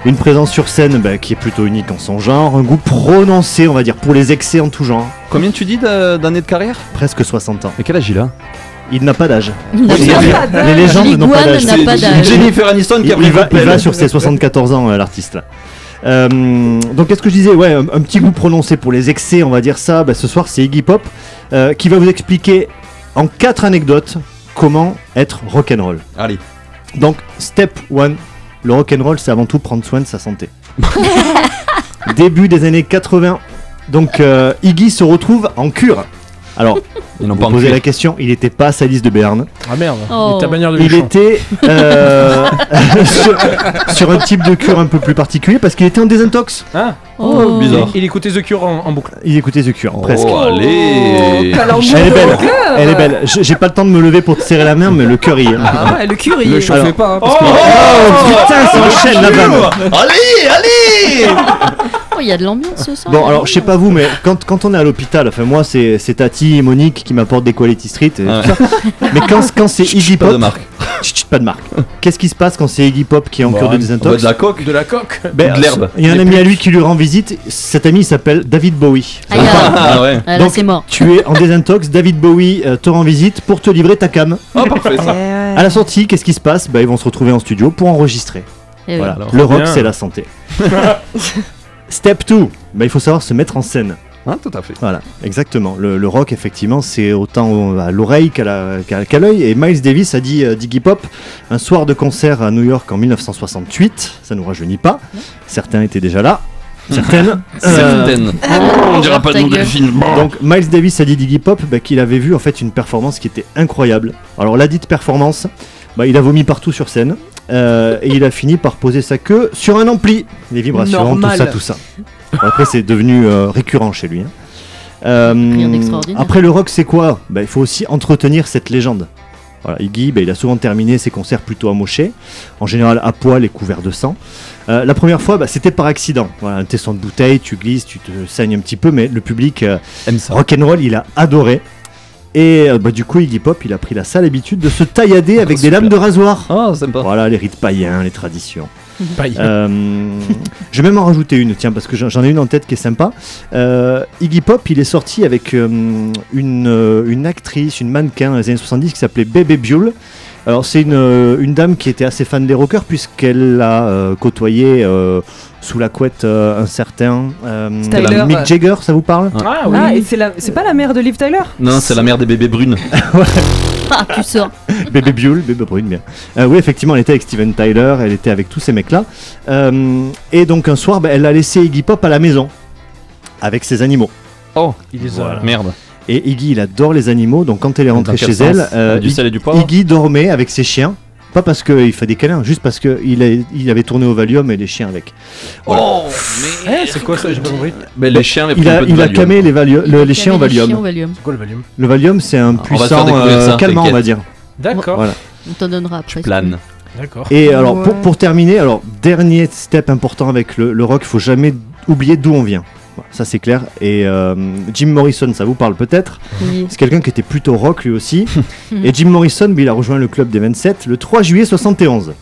Une présence sur scène ben, qui est plutôt unique en son genre. Un goût prononcé, on va dire, pour les excès en tout genre. Combien tu dis d'a- d'années de carrière? Presque 60 ans. Et quel âge il a? Il n'a pas d'âge. Il n'a Oui, pas les- d'âge. Les légendes n'ont pas d'âge. Jennifer Aniston qui Il, a pris il va, il va sur ses 74 ans, euh, l'artiste. là. Euh, donc, qu'est-ce que je disais? Ouais, un, un petit goût prononcé pour les excès, on va dire ça. Ben, ce soir, c'est Iggy Pop euh, qui va vous expliquer en quatre anecdotes comment être rock'n'roll. Allez. Donc, step 1, le rock'n'roll, c'est avant tout prendre soin de sa santé. Début des années 80, donc euh, Iggy se retrouve en cure. Alors, Ils n'ont vous pas cuir. la question, il n'était pas à sa liste de Béarn. Ah merde, Oh. les tabagnères de Il était euh, sur, sur un type de cure un peu plus particulier parce qu'il était en désintox. Ah, Oh. bizarre. il écoutait The Cure en, en boucle. Il écoutait The Cure, presque. Oh, allez calembour Elle est belle, elle est belle. J'ai pas le temps de me lever pour te serrer la main, mais le cœur y est. Ah ouais, le curry. Le chauffez Alors- pas, hein, parce que. Oh putain, ça enchaîne la vanne. Allez, allez Oh, il y a de l'ambiance ce soir. Bon, alors je sais pas vous, mais quand, quand on est à l'hôpital, enfin moi c'est c'est Tati et Monique qui m'apportent des Quality Street et Ouais. tout ça. Mais quand, quand c'est Iggy Pas Pop, de marque. Chut, pas de marque. Qu'est-ce qui se passe quand c'est Iggy Pop qui est en Bon, cure de désintox de la coque. De la coque. Ben, de l'herbe. Il y a un ami à lui qui lui rend visite. Cet ami il s'appelle David Bowie. Ah. Ah ouais. Ah, là, c'est mort. Tu es en désintox, David Bowie euh, te rend visite pour te livrer ta cam. Oh, parfait ça. À la sortie, qu'est-ce qui se passe? Bah, Ils vont se retrouver en studio pour enregistrer. Eh. Voilà. alors. Le rock, Bien. c'est la santé. Step 2, bah, il faut savoir se mettre en scène. Hein, tout à fait. Voilà, exactement. Le, le rock, effectivement, c'est autant à l'oreille qu'à l'œil. Et Miles Davis a dit euh, d'Iggy Pop un soir de concert à New York en 1968. Ça nous rajeunit pas. Certains étaient déjà là. Certaines. Euh, Certaines. Ah, On dira pas de nom de film. donc Miles Davis a dit d'Iggy Pop bah, qu'il avait vu en fait une performance qui était incroyable. Alors la dite performance, bah, il a vomi partout sur scène euh, et il a fini par poser sa queue sur un ampli. Les vibrations, Normal. tout ça, tout ça. Après c'est devenu euh, récurrent chez lui. hein. Euh, Rien d'extraordinaire. après le rock c'est quoi? Bah, Il faut aussi entretenir cette légende. Voilà, Iggy, bah, il a souvent terminé ses concerts plutôt amochés, en général à poil et couvert de sang. Euh, la première fois, bah, c'était par accident. Voilà, un tesson de bouteille, tu glisses, tu te saignes un petit peu, mais le public euh, Aime ça. rock'n'roll, il a adoré. Et euh, bah, du coup, Iggy Pop, il a pris la sale habitude de se taillader avec des lames de rasoir. Ah, sympa. Voilà, les rites païens, les traditions. Païen. Euh, je vais même en rajouter une, tiens, parce que j'en ai une en tête qui est sympa. Euh, Iggy Pop, il est sorti avec euh, une, une actrice, une mannequin dans les années 70 qui s'appelait Bebe Buell. Alors, c'est une, une dame qui était assez fan des rockers, puisqu'elle a euh, côtoyé euh, sous la couette euh, un certain euh. Mick Jagger, ça vous parle Ah oui. Ah, et c'est la- c'est pas la mère de Liv Tyler Non, c'est la mère des bébés brunes. Ah, tu sors. Bébé Buell, Bébé Brune, bien. Euh, oui, effectivement, elle était avec Steven Tyler, elle était avec tous ces mecs-là. Euh, et donc un soir, bah, elle a laissé Iggy Pop à la maison, avec ses animaux. Oh, Il les a. Voilà. merde. Et Iggy, il adore les animaux, donc quand elle est rentrée chez sens? elle, euh, Du Iggy- sel et du poivre? Iggy dormait avec ses chiens. Pas parce qu'il fait des câlins, juste parce qu'il a- il avait tourné au Valium et les chiens avec. Voilà. Oh, Eh, c'est quoi ça J'ai pas compris. Mais les chiens il un a, peu de il a camé les, valio- le- les chiens au Valium. C'est quoi le Valium? Le Valium, c'est un puissant euh, ça, calmant, on va dire. D'accord. Voilà. On t'en donnera après. Plane. D'accord. Et alors, Ouais. pour, pour terminer, alors, dernier step important avec le, le rock, il faut jamais oublier d'où on vient. Voilà, ça c'est clair. Et euh, Jim Morrison, ça vous parle peut-être Oui. C'est quelqu'un qui était plutôt rock lui aussi. et Jim Morrison, il a rejoint le club des 27 le 3 juillet 71.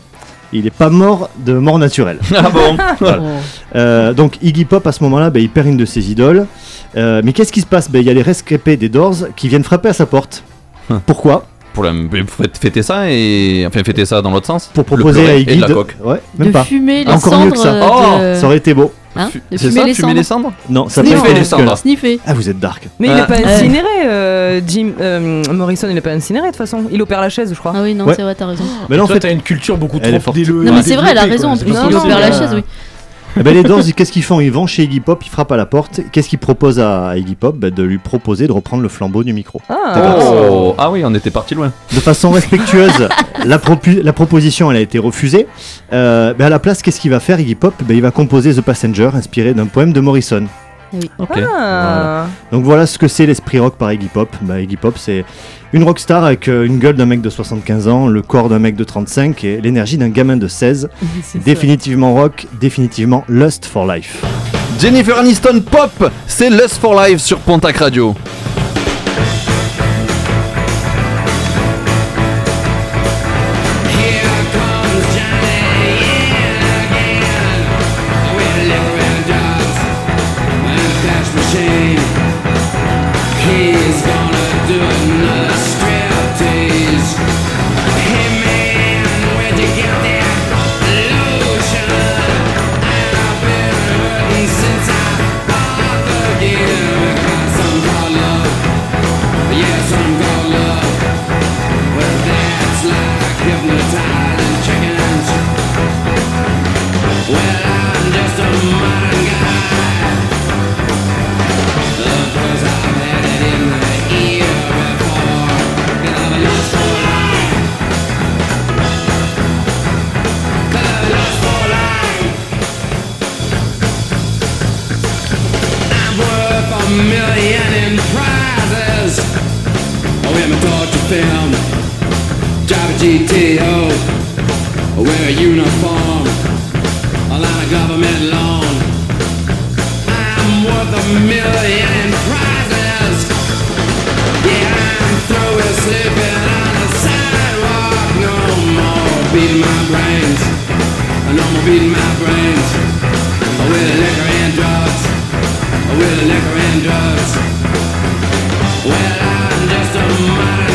Il n'est pas mort de mort naturelle. Ah bon Voilà. Oh. Euh, donc Iggy Pop à ce moment-là, bah, il perd une de ses idoles. Euh, mais qu'est-ce qui se passe? Bah, Il y a les rescapés des Doors qui viennent frapper à sa porte. Hein. Pourquoi? Pour la... fêter ça et. Enfin, fêter ça dans l'autre sens? Pour Le proposer à Iggy de la coque. Ouais, même de pas. fumer les Encore cendres. mieux que ça. de- Ça aurait été beau. Hein de C'est fumer ça, les fumer cendres. les cendres? Non, ça Sniffer les cendres. Sniffer. Ah, vous êtes dark. Mais il Ah. est pas Ouais. incinéré, euh, Jim euh, Morrison, il est pas incinéré de toute façon. Il opère la chaise, je crois. Ah oui, non, Ouais. c'est vrai, t'as raison. Mais là, en Toi, fait, t'as une culture beaucoup Elle est trop forte. délo- Non, mais c'est vrai, elle a développée, raison. quoi. En C'est plus, pas il possible. opère la chaise, oui. Eh ben, les Doors, qu'est-ce qu'ils font? Ils vont chez Iggy Pop, ils frappent à la porte. Qu'est-ce qu'ils proposent à Iggy Pop? Bah, De lui proposer de reprendre le flambeau du micro. Ah, Oh Ah oui, on était parti loin. De façon respectueuse, la, proposition elle a été refusée. Euh, bah, à la place, qu'est-ce qu'il va faire Iggy Pop? Il va composer The Passenger, inspiré d'un poème de Morrison. Ah. Donc voilà ce que c'est l'esprit rock par Iggy Pop. Bah, Iggy Pop, c'est une rockstar avec euh, une gueule d'un mec de 75 ans, le corps d'un mec de 35 et l'énergie d'un gamin de 16. C'est ça. Définitivement rock, définitivement Lust for Life. Jennifer Aniston Pop, c'est Lust for Life sur Pontac Radio. Wear a uniform, on a government loan. I'm worth a million prizes. Yeah, I'm through with sleeping on the sidewalk. No more beating my brains. No more beating my brains. With liquor and drugs. With liquor and drugs. Well, I'm just a modern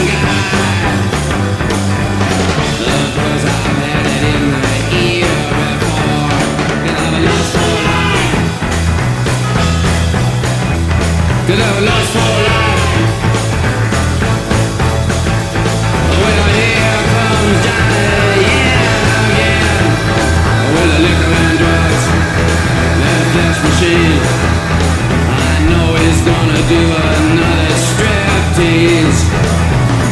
I know he's gonna do another striptease.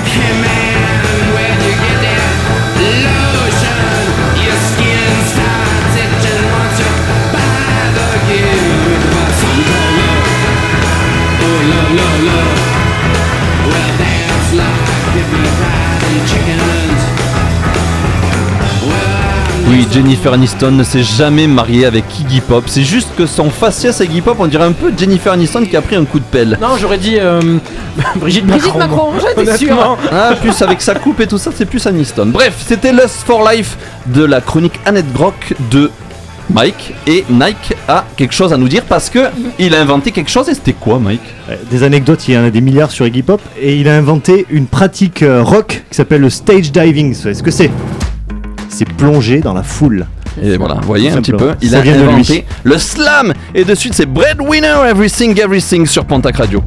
Hey man, when you get that lotion, your skin starts itching you the oh love. Oh, Oui, Jennifer Aniston ne s'est jamais mariée avec Iggy Pop. C'est juste que son faciès à Iggy Pop, on dirait un peu Jennifer Aniston qui a pris un coup de pelle. Non, j'aurais dit euh, Brigitte, Brigitte Macron. Macron, j'étais sûr. Ah, plus avec sa coupe et tout ça, c'est plus Aniston. Bref, c'était Lust for Life de la chronique Annette Brock de Mike. Et Nike a quelque chose à nous dire parce que il a inventé quelque chose et c'était quoi, Mike? Des anecdotes, il y en a des milliards sur Iggy Pop et il a inventé une pratique euh, rock qui s'appelle le stage diving. Vous savez ce que c'est C'est plonger dans la foule. Et voilà, vous voyez un petit peu, il Ça a vient de lui. inventé le slam. Et de suite, c'est Breadwinner Everything Everything sur Pontac Radio.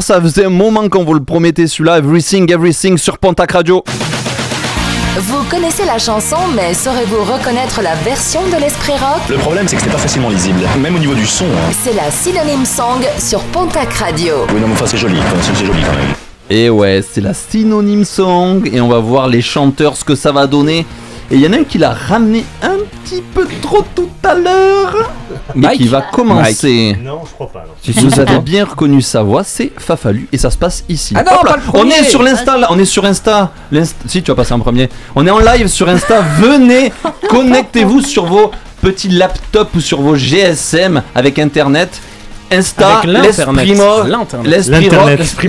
Ça faisait un moment qu'on vous le promettait celui-là. Everything Everything sur Pontac Radio. Vous connaissez la chanson, mais saurez-vous reconnaître la version de l'Esprit Rock? Le problème, c'est que c'était pas facilement lisible, même au niveau du son. hein. C'est la Synonyme Song sur Pontac Radio. Oui, non, mais enfin, c'est joli, c'est c'est joli quand même. Et ouais, c'est la synonyme song et on va voir les chanteurs ce que ça va donner. Et il y en a un qui l'a ramené un petit peu trop tout à l'heure. Mais qui va commencer. Non, je crois pas. non. Si vous avez bien reconnu sa voix, c'est Fafalu et ça se passe ici. Ah non, Hop là, pas le on est sur l'Insta, là, on est sur Insta. L'Inst- Si tu vas passer en premier. On est en live sur Insta. Venez, connectez-vous sur vos petits laptops ou sur vos GSM avec internet. Insta, Avec l'internet. l'esprit mort, L'internet. l'esprit rock, L'internet. L'esprit.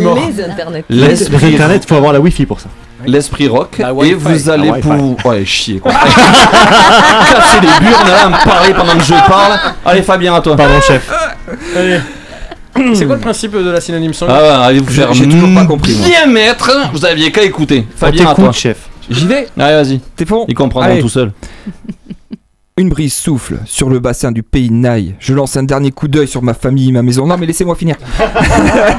Les l'esprit internet, faut avoir la wifi pour ça. L'esprit rock La et Wi-Fi. vous allez pour ouais chier quoi. Casser les burnes là à me parler pendant que je parle. Allez Fabien à toi. Pardon, chef. Allez. C'est quoi le principe de la synonyme song ah ouais, allez vous J'ai- faire j'ai toujours pas compris, bien mettre. Vous aviez qu'à écouter. Fabien à toi. chef. J'y vais. Allez vas-y. T'es bon ils comprendront tout seul Une brise souffle sur le bassin du pays Naï. Je lance un dernier coup d'œil sur ma famille, ma maison. Non, mais laissez-moi finir.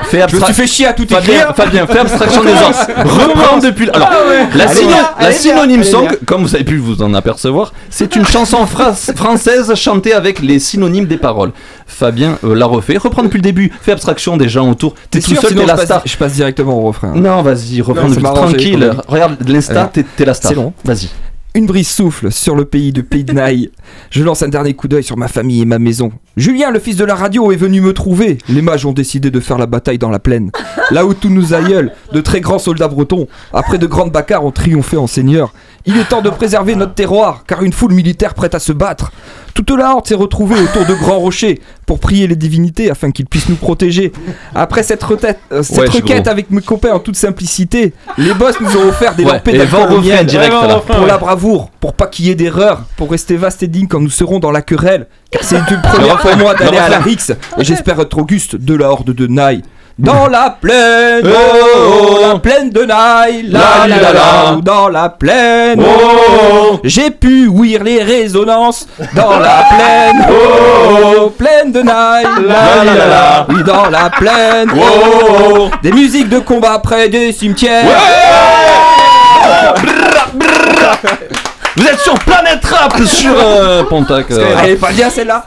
fais Je me abstra- suis fait chier à tout Fabien, écrire. Fabien, fais abstraction des os. Reprends depuis. Alors, la, Allez syno- bien, la bien, synonyme allez song, comme vous avez pu vous en apercevoir, c'est une chanson phra- française chantée avec les synonymes des paroles. Fabien euh, l'a refait. Reprends depuis le début. Fais abstraction des gens autour. T'es tout sûr seul, t'es la passe, star. je passe directement au refrain. Non, vas-y, reprends Non, depuis tranquille. Regarde l'Insta, t'es la star. C'est long. Vas-y. Une brise souffle sur le pays de Pays de Naï. Je lance un dernier coup d'œil sur ma famille et ma maison. Julien, le fils de la radio, est venu me trouver. Les mages ont décidé de faire la bataille dans la plaine. Là où tous nos aïeuls, de très grands soldats bretons, après de grandes bagarres, ont triomphé en seigneur. Il est temps de préserver notre terroir, car une foule militaire prête à se battre. Toute la horde s'est retrouvée autour de grands rochers pour prier les divinités afin qu'ils puissent nous protéger. Après cette, euh, cette Ouais, requête avec mes copains en toute simplicité, les boss nous ont offert des Ouais, refrain miel. direct, Pour ouais. la bravoure, pour pas qu'il y ait d'erreur, pour rester vaste et digne quand nous serons dans la querelle. Car c'est une première pour moi le d'aller à la. Rix, et j'espère être auguste de la horde de Naï. Dans la plaine, Oh, oh, la plaine de Naï, la la la la, dans la plaine, Oh, j'ai pu ouïr les résonances dans la plaine, oh, plaine de Naï, la la la la, oui dans la plaine, oh, des musiques de combat près des cimetières. Vous êtes sur Planète Rap sur euh, Pontac. euh. Elle est pas bien celle-là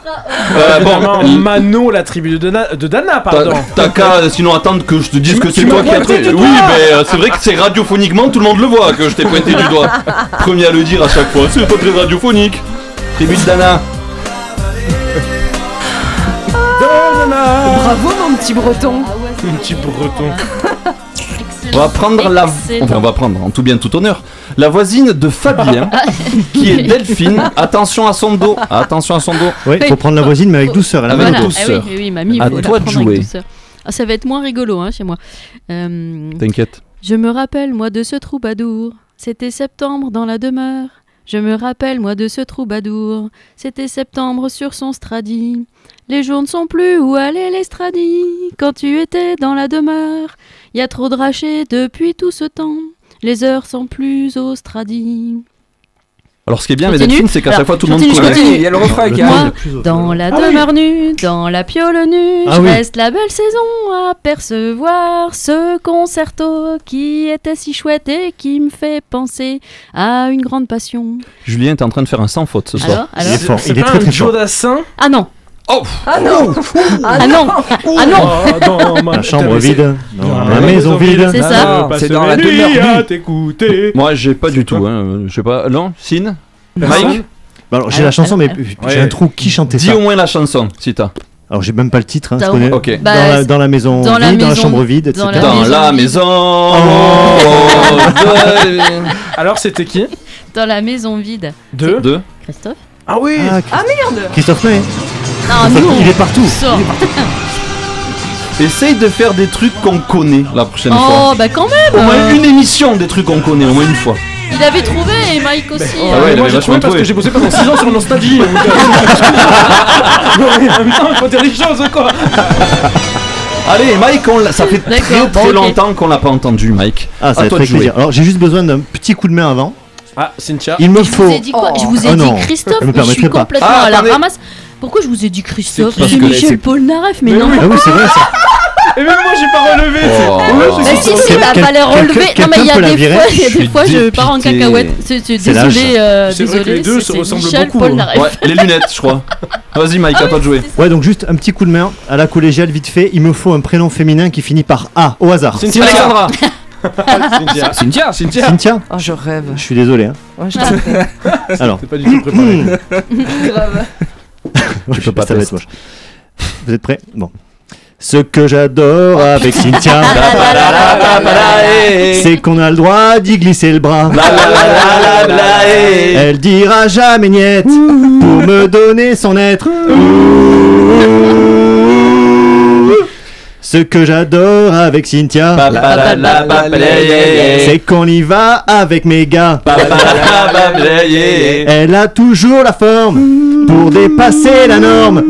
Euh, bon, Évidemment, il- Mano, la tribu de Dana, de Dana pardon. T'as qu'à euh, sinon attendre que je te dise Tu que c'est toi qui as pointé du Oui, doigt. mais euh, c'est vrai que c'est radiophoniquement, tout le monde le voit que je t'ai pointé du doigt. Premier à le dire à chaque fois, c'est pas très radiophonique. Tribu de Dana. Bravo mon petit breton. Un petit breton. On va prendre la. Enfin, on va prendre en tout bien tout honneur la voisine de Fabien, qui est Delphine. Attention à son dos. Attention à son dos. Oui, faut prendre la voisine, mais avec douceur. Elle a Avec mal au douceur. dos. Ah oui, oui, oui, mamie, À toi de jouer. Ah, ça va être moins rigolo hein, chez moi. Euh, T'inquiète. Je me rappelle, moi, de ce troubadour. C'était septembre dans la demeure. Je me rappelle, moi, de ce troubadour. C'était septembre sur son stradi. Les jours ne sont plus où aller les stradis. Quand tu étais dans la demeure, y a trop de rachets depuis tout ce temps. Les heures sont plus au stradi. Alors, ce qui est bien Continue. Delphine, c'est qu'à Alors, chaque fois tout le monde connaît. continue. Il y a le refrain qui Moi, arrive. dans la Ah oui. demeure nue, dans la piole nue, Ah je oui. reste la belle saison à percevoir ce concerto qui était si chouette et qui me fait penser à une grande passion. Julien, t'es en train de faire un sans faute ce soir. Alors, Il est alors fort, C'est il est pas très un très fort. Ah non Oh Ah non Ah non Ah non Oh, dans ma- La chambre vide, dans Dans la maison vide. C'est Non, ça. non, c'est dans la demeure t'écouter. Moi, j'ai pas du tout. Hein. Je sais pas. Non, Sin Mike Bah alors j'ai la chanson, mais alors, j'ai un trou. Qui chantait Dis ça au moins la chanson, si t'as. Alors j'ai même pas le titre. Hein, je au connais- moins- Ok. Bah, dans, la, c'est- dans la maison dans vide, la dans la maison- chambre vide, etc. dans la Dans maison la vide. maison. Oh. de- Alors c'était qui? Dans la maison vide. Deux de- Christophe? Ah oui Ah, Ah merde Christophe May. Non, non Il est partout. Essaye de faire des trucs qu'on connaît la prochaine Oh, fois. bah quand même Au moins euh, une émission des trucs qu'on connaît, au moins une fois. Il avait trouvé et Mike aussi. Oh, Ah ouais, il moi j'ai trouvé parce que j'ai bossé pendant 6 ans sur Non, mais en même temps, il faut dire les choses quoi. Allez, Mike, on l'a- ça fait très très longtemps qu'on l'a pas entendu, Mike. Ah, ça À va toi être très plaisir. Alors j'ai juste besoin d'un petit coup de main avant. Ah, Cynthia. Il me Je faut. vous ai dit quoi? Je vous ai Oh dit Christophe, elle me mais je suis pas. complètement Ah, à la ramasse. Pourquoi je vous ai dit Christophe Parce C'est que Michel c'est- Polnareff, mais, Mais non. oui. Ah oui, c'est vrai ça. Et même moi, j'ai pas relevé. c'est- Oh. Ouais, Bah si, si, Quel- bah quel- fallait quelqu'un- relever. Non mais il y quelqu'un a peut la des virer fois, il y a Je des suis fois je pars en dépité. cacahuète. C'est- c'est- C'est l'âge. Désolé, euh, C'est vrai que désolé. les deux se c'est ressemblent Michel beaucoup, Polnareff. Ouais, les lunettes, je crois. Vas-y, Mike, à toi de jouer. Ouais, donc juste un petit coup de main à la collégiale, vite fait. Il me faut un prénom féminin qui finit par A, au hasard. Cynthia. Alexandra. Cynthia. Cynthia Cynthia. Cynthia? Oh, je rêve. Je suis désolé. Hein. Ouais, je t'en prie. Alors, C'est pas du tout préparé. Grave. Je peux pas ça être moche. Vous êtes prêts Bon. Ce que j'adore avec Cynthia, c'est qu'on a le droit d'y glisser le bras. Elle dira jamais niette pour me donner son être. Ce que j'adore avec Cynthia, c'est qu'on y va avec mes gars. Elle a toujours la forme pour dépasser la norme.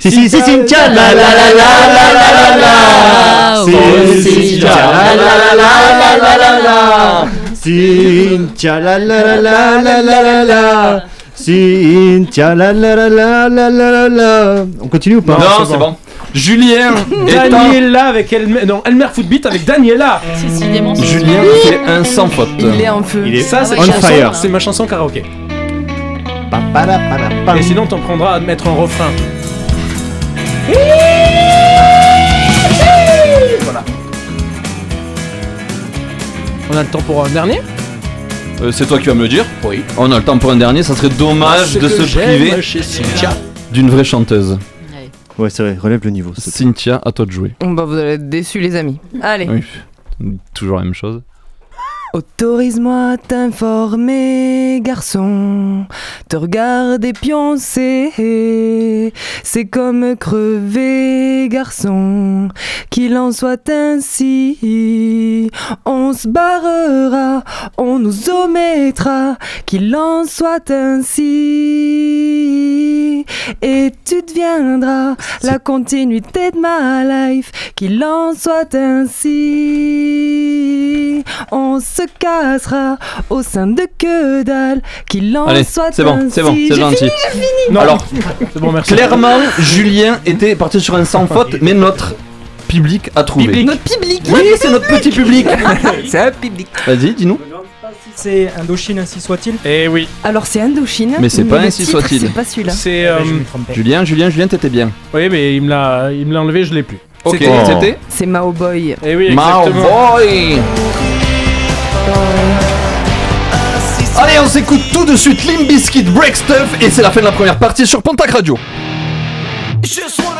Si si si Cynthia la la la la la la la Si Cynthia la la la la la la la Cynthia la la la la la la la Cynthia, la la la la la la la. On continue ou pas Non, c'est bon. Julien Daniela avec Elmer, non, Elmer Footbeat avec Daniela. Est Julien, c'est un sans faute. Il est un peu. Il est ça, c'est on chanson- C'est ma chanson karaoké. Et sinon, t'en prendras à mettre un refrain. Voilà. On a le temps pour un dernier euh, c'est toi qui vas me le dire. Oui. On a le temps pour un dernier. Ça serait dommage de se priver d'une vraie chanteuse. Ouais, c'est vrai, relève le niveau. Cynthia, à toi de jouer. Bon, bah, vous allez être déçus, les amis. Allez. Oui. Toujours la même chose. Autorise-moi à t'informer, garçon. Te regarder pioncer, c'est comme crever, garçon. Qu'il en soit ainsi, on se barrera, on nous omettra. Qu'il en soit ainsi, et tu deviendras la continuité de ma life. Qu'il en soit ainsi, on se cassera au sein de que dalle. Qu'il en Allez, soit c'est bon, c'est bon, c'est gentil. fini, j'ai fini. Non. Alors, C'est bon, merci. clairement, Julien était parti sur un sans faute, mais notre public a trouvé. Public. Notre public. Oui, c'est notre petit public. C'est un public. Vas-y, dis-nous. C'est Indochine, ainsi soit-il. Eh oui. Alors c'est Indochine. Mais c'est pas le ainsi titre, soit-il. C'est pas celui-là. C'est. Euh, ben, trompais. Julien, Julien, Julien, t'étais bien. Oui, mais il me l'a, il me l'a enlevé, je l'ai plus. Ok, C'était- c'était C'est Mao Boy. Eh oui, Mao exactement. Boy. Allez, on s'écoute tout de suite Limp Bizkit Break Stuff et c'est la fin de la première partie sur Pontac Radio. It's just one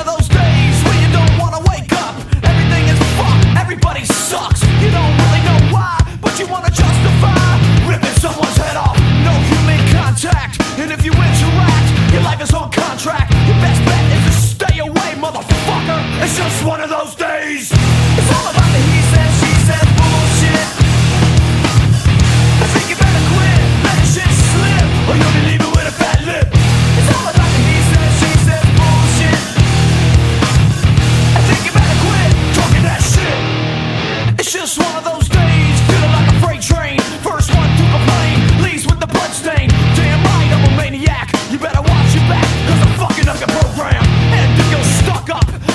of those days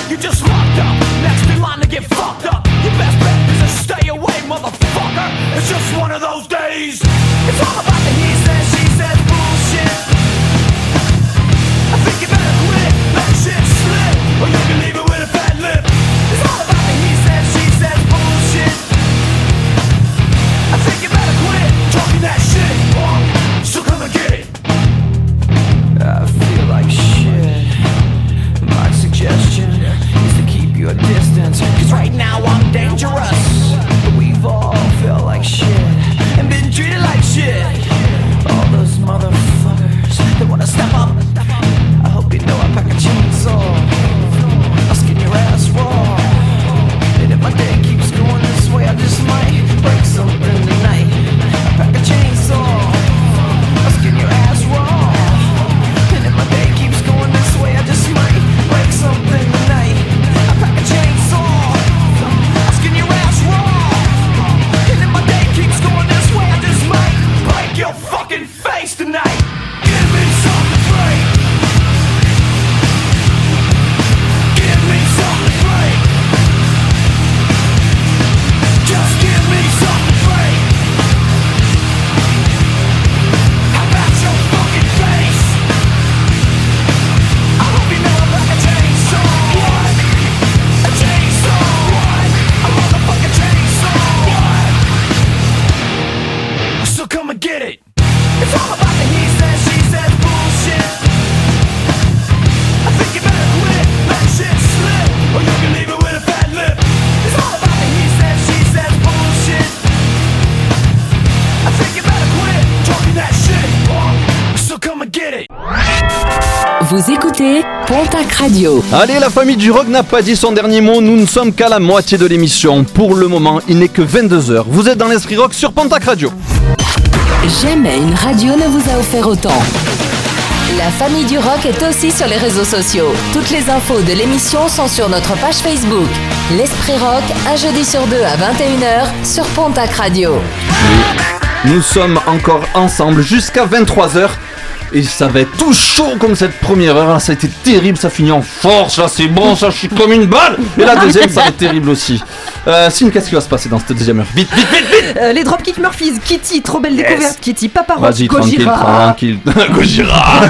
you just locked up. Next in line to get fucked up. Your best bet is to stay away, motherfucker. It's just one of those days. It's all about the he said, your distance. Cause right now I'm dangerous. We've all felt like shit écoutez Pontac Radio. Allez, la famille du rock n'a pas dit son dernier mot, nous ne sommes qu'à la moitié de l'émission. Pour le moment, il n'est que 22h. Vous êtes dans l'Esprit Rock sur Pontac Radio. Jamais une radio ne vous a offert autant. La famille du rock est aussi sur les réseaux sociaux. Toutes les infos de l'émission sont sur notre page Facebook. L'Esprit Rock, un jeudi sur deux à 21h sur Pontac Radio. Nous sommes encore ensemble jusqu'à 23h. Et ça va être tout chaud comme cette première heure. là. Ça a été terrible, ça finit en force. Là, c'est bon, ça, je suis comme une balle. Et la deuxième, ça va être terrible aussi. Euh, Signe, qu'est-ce qui va se passer dans cette deuxième heure? Vite, vite, vite, vite Euh, les Dropkick Murphys, Kitty, trop belle Yes. découverte, Kitty, Papa Roach, Vas-y, tranquille, Gojira. tranquille. Gojira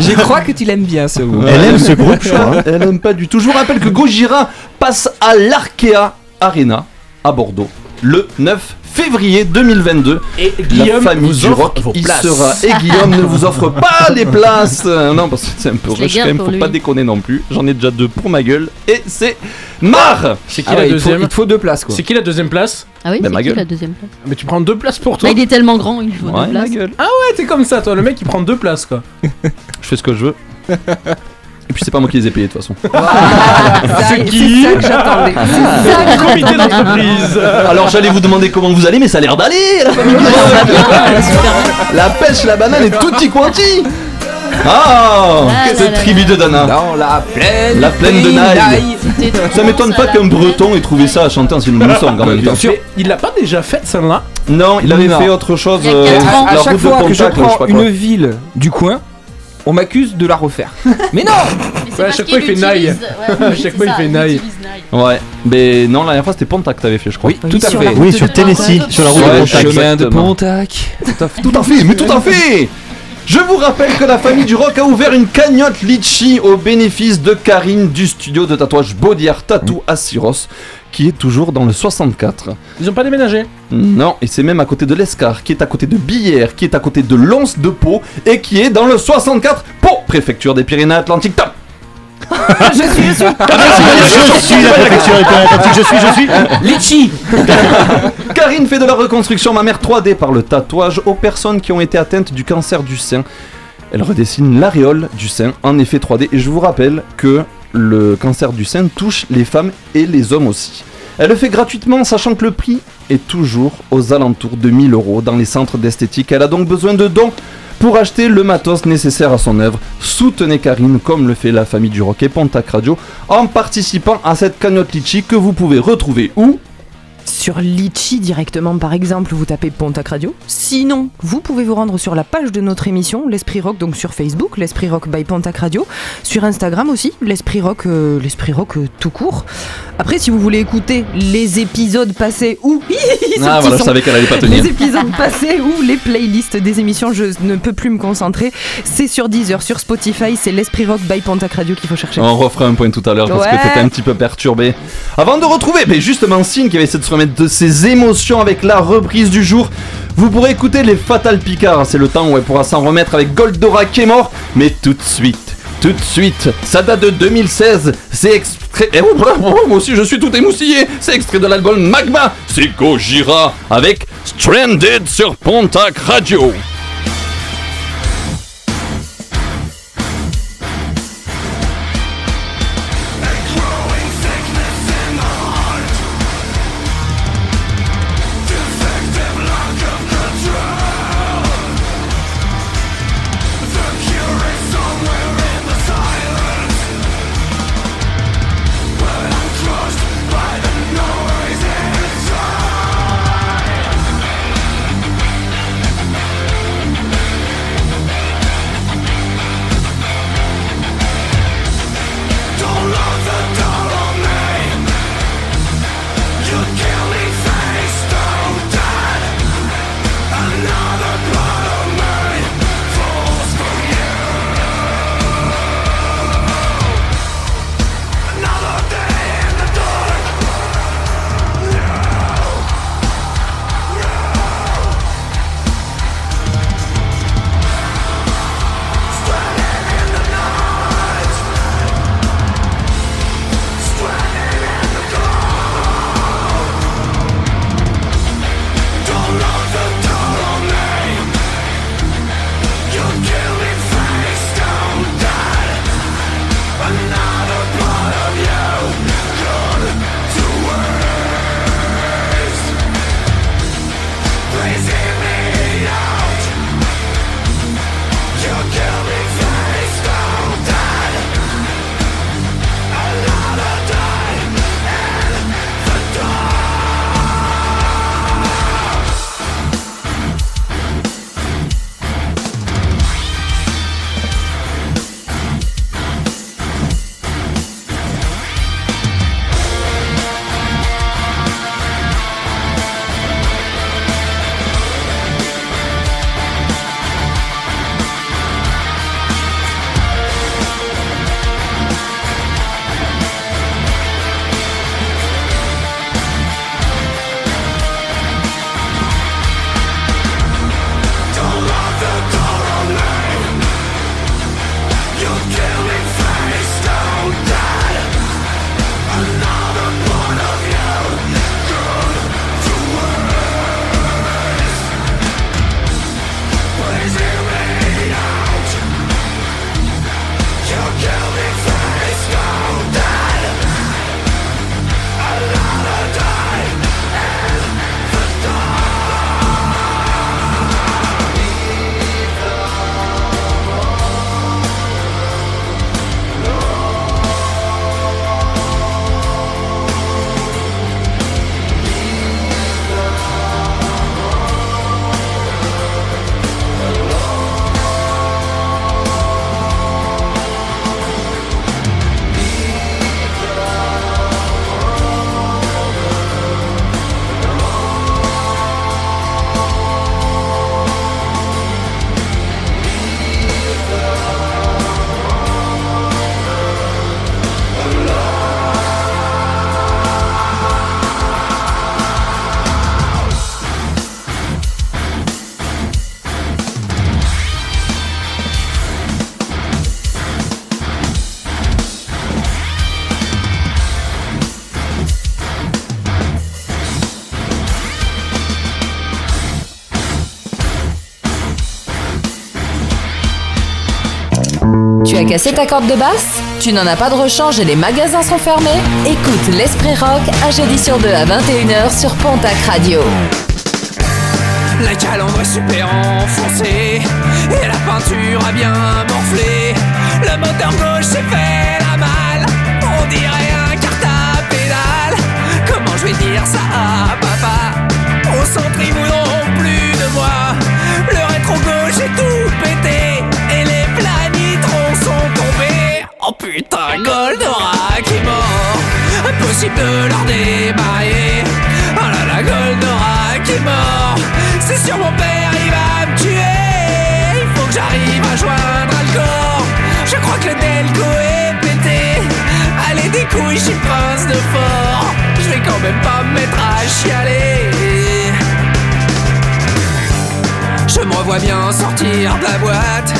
Je crois que tu l'aimes bien ce mot. Elle aime ce groupe, je crois. Elle aime pas du tout. Je vous rappelle que Gojira passe à l'Arkea Arena à Bordeaux le 9 février 2022. Et La Guillaume famille vous du offre rock vos y places. sera. Et Guillaume ne vous offre pas les places. Euh, Non, parce que c'est un peu rush quand même. Faut lui. pas déconner non plus. J'en ai déjà deux pour ma gueule. Et c'est marre. C'est qui Ah la ouais, il, faut, deuxième il te faut deux places quoi. C'est qui la deuxième place Ah oui, Bah, c'est ma qui gueule. la deuxième place Mais tu prends deux places pour toi Bah, Il est tellement grand, il faut Ouais, deux ma places. gueule. Ah ouais, t'es comme ça toi, le mec il prend deux places quoi. Je fais ce que je veux. Et puis c'est pas moi qui les ai payés de toute façon. Ça, C'est qui C'est ça que j'attendais. C'est ça que Comité d'entreprise. Alors j'allais vous demander comment vous allez, mais ça a l'air d'aller la famille pêche, la banane et tutti quanti Ah Ah Cette tribu de Dana Dans la plaine. La plaine de Naï. Ça m'étonne pas qu'un breton ait trouvé ça à chanter un film de song en même temps. Bien sûr. Mais il l'a pas déjà fait celle-là? Non, il avait Non. fait autre chose. Euh, la chaque route de fois que je Pontac, là, je sais prends pas quoi. une ville du coin, on m'accuse de la refaire. Mais non Mais Ouais, à chaque fois, il fait naï. À chaque fois, il fait naï. Ouais, mais non, la dernière fois c'était Pontac que t'avais fait, je crois. Oui, tout à sur fait. Oui, sur Tennessee, sur la route de je- Pontac. Chemin de. Pontac. Tout à fait, tout à fait, mais tout à fait Je vous rappelle que la famille du rock a ouvert une cagnotte litchi au bénéfice de Karine du studio de tatouage Body Art Tattoo à Syros, qui est toujours dans le 64. Ils ont pas déménagé Non, et c'est même à côté de l'Escar, qui est à côté de Billère, qui est à côté de Lons de Pau, et qui est dans le 64 Pau, préfecture des Pyrénées-Atlantiques. Top Je suis, je suis. Je suis la préfecture je suis, je suis. Litchi Karine fait de la reconstruction mammaire 3D par le tatouage aux personnes qui ont été atteintes du cancer du sein. Elle redessine l'aréole du sein en effet 3D et je vous rappelle que le cancer du sein touche les femmes et les hommes aussi. Elle le fait gratuitement sachant que le prix est toujours aux alentours de 1000 euros dans les centres d'esthétique. Elle a donc besoin de dons pour acheter le matos nécessaire à son œuvre. Soutenez Karine comme le fait la famille du Rock et Pontac Radio en participant à cette cagnotte litchi que vous pouvez retrouver où? Sur Litchi directement, par exemple, vous tapez Pontac Radio. Sinon, vous pouvez vous rendre sur la page de notre émission, l'Esprit Rock, donc sur Facebook, l'Esprit Rock by Pontac Radio. Sur Instagram aussi, l'Esprit Rock, euh, l'Esprit Rock euh, tout court. Après, si vous voulez écouter les épisodes passés ou Ah qui voilà, je sont savais qu'elle allait pas tenir. Les épisodes passés ou les playlists des émissions, je ne peux plus me concentrer. C'est sur Deezer, sur Spotify, c'est l'Esprit Rock by Pontac Radio qu'il faut chercher. On refera un point tout à l'heure parce Ouais. que t'étais un petit peu perturbé. Avant de retrouver, mais justement, Signe qui va essayer de se de ses émotions avec la reprise du jour. Vous pourrez écouter les Fatal Picard. C'est le temps où elle pourra s'en remettre avec Goldora qui est mort. Mais tout de suite, tout de suite, ça date de 2016. C'est extrait. Eh, oh, voilà, oh, moi aussi je suis tout émoustillé. C'est extrait de l'album Magma. C'est Gojira avec Stranded sur Pontac Radio. Tu as cassé ta corde de basse? Tu n'en as pas de rechange et les magasins sont fermés? Écoute l'Esprit Rock un jeudi sur deux à 21h sur Pontac Radio. La calandre est super enfoncée Et la peinture a bien morflé. Le moteur gauche s'est fait la malle. On dirait un carte à pédale. Comment je vais dire ça à papa? Au centre ils voudront plus de moi. Le rétro gauche est tout pété Oh putain Goldorak est mort. Impossible de leur démarrer Oh là là Goldorak est mort. C'est sur mon père il va me tuer. Il faut que j'arrive à joindre corps Je crois que le Delco est pété. Allez des couilles je suis prince de fort. Je vais quand même pas me mettre à chialer. Je me revois bien sortir de la boîte.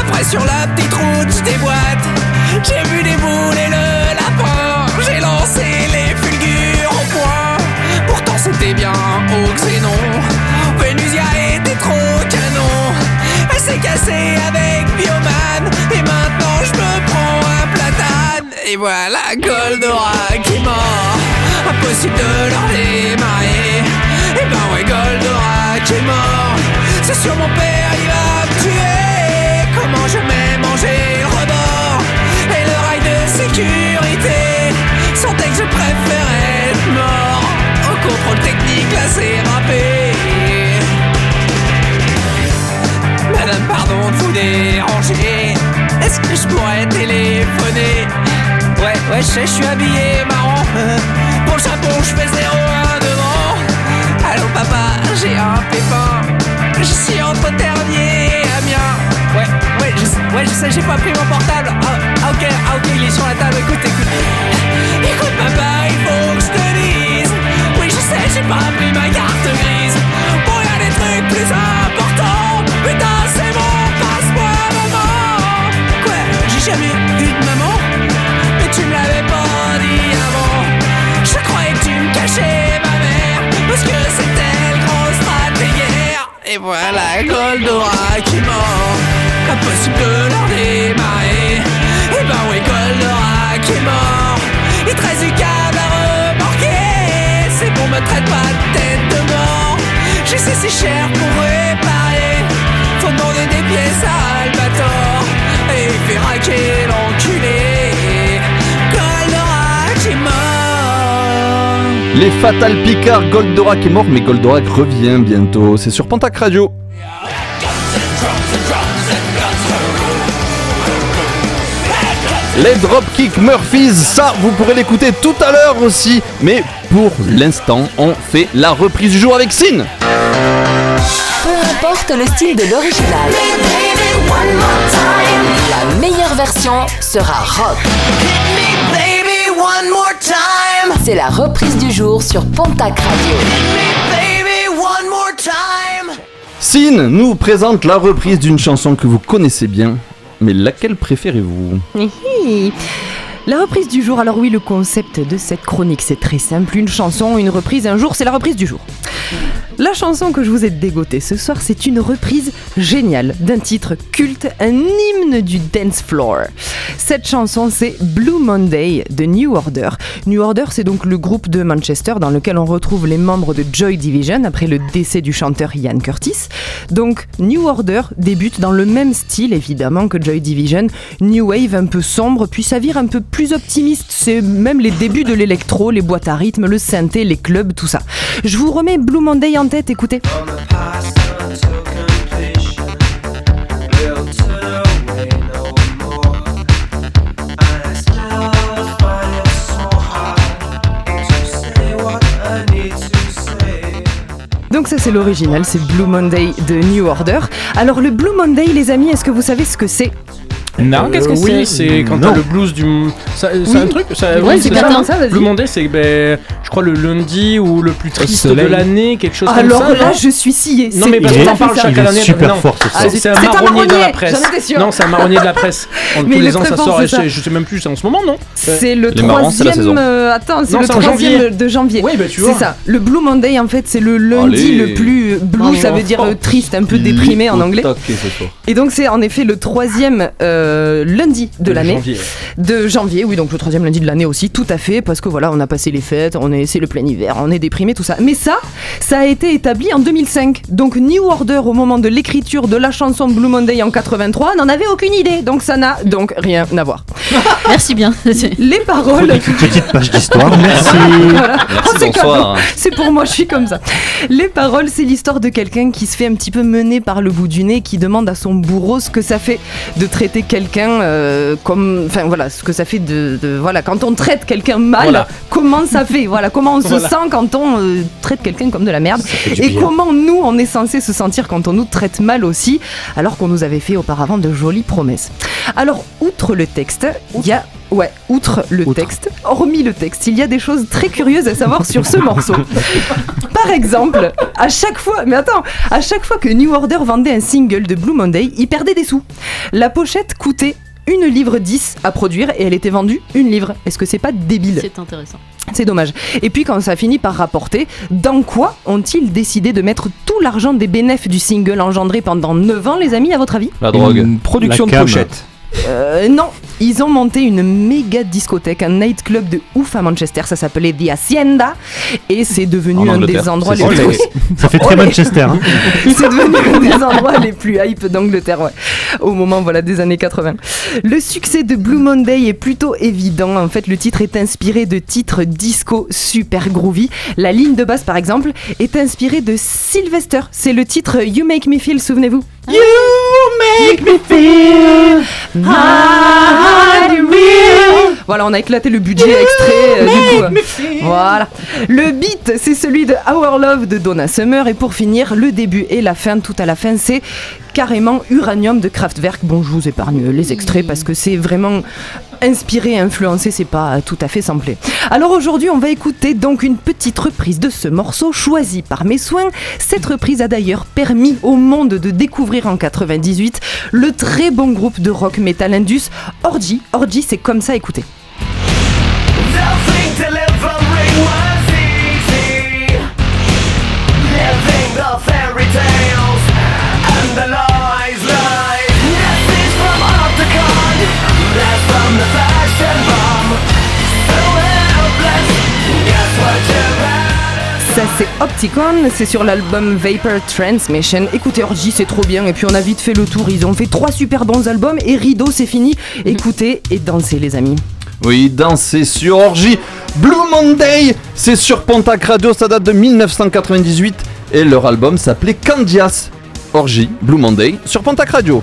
Après sur la petite route je déboîte J'ai vu et le lapin. J'ai lancé les fulgures au point Pourtant c'était bien au xénon. Vénusia était trop canon. Elle s'est cassée avec Bioman. Et maintenant je me prends un platane. Et voilà Goldorak qui est mort. Impossible de leur démarrer. Et ben ouais Goldorak est mort. C'est sur mon père, il va me tuer. Comment je m'ai sécurité. Que je préférais être mort. Au contrôle technique, c'est râpé. Madame, pardon de vous déranger. Est-ce que je pourrais téléphoner? Ouais, ouais, je sais, je suis habillé marrant. Pour le Japon, je fais 0-1 devant. Allô papa, j'ai un pépin. Je suis entre Ternier et Amiens. Ouais, ouais, je sais, ouais, je sais, j'ai pas pris mon portable. Ah, ah, ok, ah, ok, il est sur la table. Écoute, écoute. Écoute, papa, il faut que je te dise. Oui, je sais, j'ai pas pris ma carte grise. Bon, y a des trucs plus importants. Putain, c'est bon, passe-moi maman. Quoi, j'ai jamais eu de maman. Mais tu me l'avais pas dit avant. Je croyais que tu me cachais ma mère. Parce que c'était le gros stratégaire. Et voilà Goldorak qui mort Impossible de leur démarrer. Et ben oui Goldorak est mort. Reste du câble à remorquer. C'est bon me traite pas de tête de mort. Sais c'est cher pour réparer. Faut demander des pièces à Albator. Et il fait raquer l'enculé. Goldorak est mort. Les Fatal Picard, Goldorak est mort, mais Goldorak revient bientôt. C'est sur Pontac Radio. Les Dropkick Murphys, ça vous pourrez l'écouter tout à l'heure aussi. Mais pour l'instant, on fait la reprise du jour avec Sin. Peu importe le style de l'original, la meilleure version sera rock. C'est la reprise du jour sur Pontac Radio. Sin nous présente la reprise d'une chanson que vous connaissez bien. Mais laquelle préférez-vous. La reprise du jour, alors oui, le concept de cette chronique, c'est très simple. Une chanson, une reprise, un jour, c'est la reprise du jour. La chanson que je vous ai dégotée ce soir, c'est une reprise géniale d'un titre culte, un hymne du dance floor. Cette chanson, c'est Blue Monday de New Order. New Order, c'est donc le groupe de Manchester dans lequel on retrouve les membres de Joy Division après le décès du chanteur Ian Curtis. Donc, New Order débute dans le même style évidemment que Joy Division, New Wave un peu sombre, puis ça vire un peu plus optimiste. C'est même les débuts de l'électro, les boîtes à rythme, le synthé, les clubs, tout ça. Je vous remets Blue Monday en écoutez. Donc ça c'est l'original, c'est Blue Monday de New Order. Alors le Blue Monday les amis, est-ce que vous savez ce que c'est? Non, qu'est-ce que Euh, c'est C'est quand t'as le blues du. ça- C'est Oui. un truc ça- Ouais, oui, c'est ça. exactement ça. Blue Monday, c'est ben, je crois, le lundi ou le plus triste de l'année, quelque chose Alors comme ça. là, non je suis sciée. Non C'est mais parce qu'on en parle chaque année. super non. fort, Ah, C'est c'est- c'est un c'est un marronnier de la presse. Non, c'est un marronnier de la presse. Tous les ans, ça sort. c'est je, sais même plus, c'est en ce moment, non? C'est le c'est la saison. troisième. euh, attends, c'est le c'est troisième de janvier. Oui, bah, tu c'est vois. ça. Le Blue Monday, en fait, c'est le lundi le plus blue. Ça veut dire euh, triste, un peu déprimé en anglais. Et donc c'est en effet le troisième euh, lundi de De l'année. janvier. De janvier, oui, donc le troisième lundi de l'année aussi, tout à fait, parce que voilà, on a passé les fêtes, on est, c'est le plein hiver, on est déprimé, tout ça. Mais ça, ça a été établi en 2005. Donc New Order, au moment de l'écriture de la chanson Blue Monday en 83, n'en avait aucune idée. Donc ça n'a donc rien à voir. Merci bien. Les paroles. Petite page d'histoire, merci. Voilà. Merci, Oh, c'est bonsoir. cadeau. C'est pour moi, je suis comme ça. Les paroles, c'est l'histoire de quelqu'un qui se fait un petit peu mener par le bout du nez, qui demande à son bourreau ce que ça fait de traiter quelqu'un euh, comme, enfin voilà, ce que ça fait de, de- voilà, quand on traite quelqu'un mal, Voilà. comment ça fait, voilà, comment on se sent quand on euh, traite quelqu'un comme de la merde, et bien. comment nous on est censé se sentir quand on nous traite mal aussi, alors qu'on nous avait fait auparavant de jolies promesses. Alors, outre le texte, il y a Ouais, outre le texte, hormis le texte, il y a des choses très curieuses à savoir sur ce morceau. Par exemple, à chaque fois, mais attends, à chaque fois que New Order vendait un single de Blue Monday, ils perdaient des sous. La pochette coûtait une livre 10 à produire et elle était vendue une livre. Est-ce que c'est pas débile? C'est intéressant. c'est dommage. Et puis quand ça finit par rapporter, dans quoi ont-ils décidé de mettre tout l'argent des bénéfices du single engendré pendant 9 ans, les amis, à votre avis? La drogue. Une production La de cam. pochette. Euh, non, ils ont monté une méga discothèque, un nightclub de ouf à Manchester, ça s'appelait The Hacienda, et c'est devenu En un des endroits les plus... ça. Ça fait très. Manchester. hein. c'est devenu un des endroits les plus hype d'Angleterre, ouais, au moment voilà, des années 80. Le succès de Blue Monday est plutôt évident. En fait, le titre est inspiré de titres disco super groovy. La ligne de basse, par exemple, est inspirée de Sylvester. C'est le titre You Make Me Feel, souvenez-vous You make me feel real. Voilà, on a éclaté le budget extrait. euh, du coup, voilà. Le beat, c'est celui de Our Love de Donna Summer. Et pour finir, le début et la fin, tout à la fin, c'est carrément Uranium de Kraftwerk. Bon, je vous épargne les extraits parce que c'est vraiment inspiré, influencé, c'est pas tout à fait samplé. Alors aujourd'hui, on va écouter donc une petite reprise de ce morceau choisi par mes soins. Cette reprise a d'ailleurs permis au monde de découvrir en 98 le très bon groupe de rock metal indus Orgy. Orgy, c'est comme ça, écoutez. Opticon, c'est sur l'album Vapor Transmission. Écoutez Orgy, c'est trop bien. Et puis on a vite fait le tour. Ils ont fait trois super bons albums et Rideau, c'est fini. Écoutez et dansez les amis. Oui, danser sur Orgy. Blue Monday, c'est sur Pontac Radio, ça date de 1998 et leur album s'appelait Candias. Orgy, Blue Monday, sur Pontac Radio.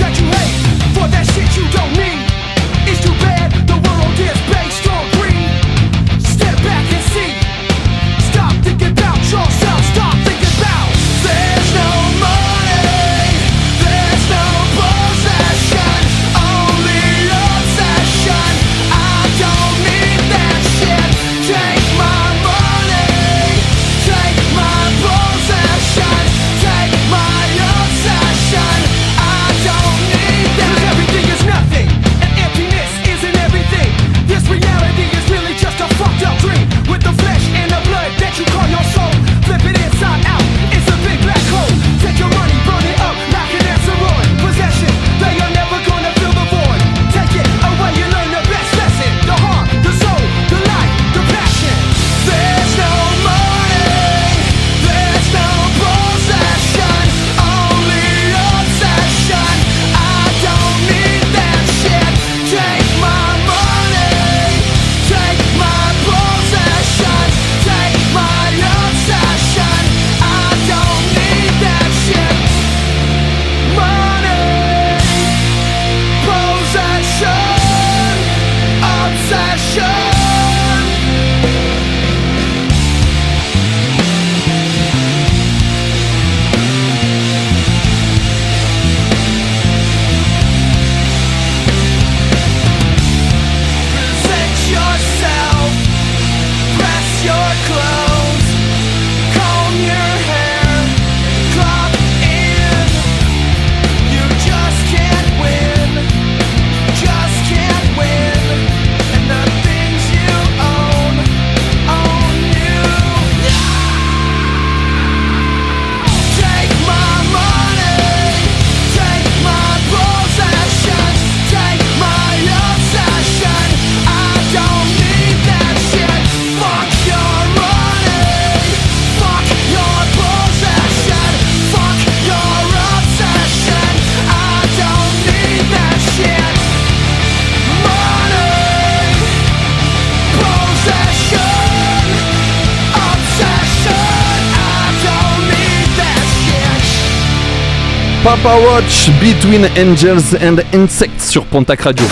Papa Watch Between Angels and Insects sur Pontac Radio.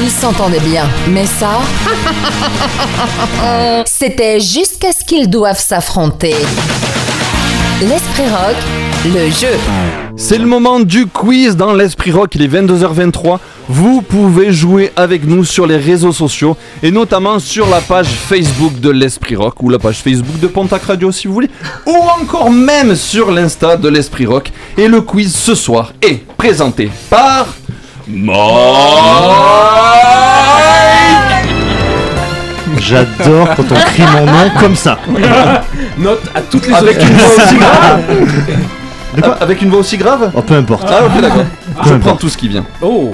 Ils s'entendaient bien, mais ça, c'était jusqu'à ce qu'ils doivent s'affronter. L'Esprit Rock, le jeu. C'est le moment du quiz dans l'Esprit Rock, il est 22h23. Vous pouvez jouer avec nous sur les réseaux sociaux et notamment sur la page Facebook de l'Esprit Rock ou la page Facebook de Pontac Radio si vous voulez, ou encore même sur l'Insta de l'Esprit Rock. Et le quiz ce soir est présenté par J'adore quand on crie mon nom comme ça. Note à toutes les Avec autres. une voix aussi grave Avec une voix aussi grave Oh, peu importe. Ah ok d'accord. Je importe. prends tout ce qui vient. Oh.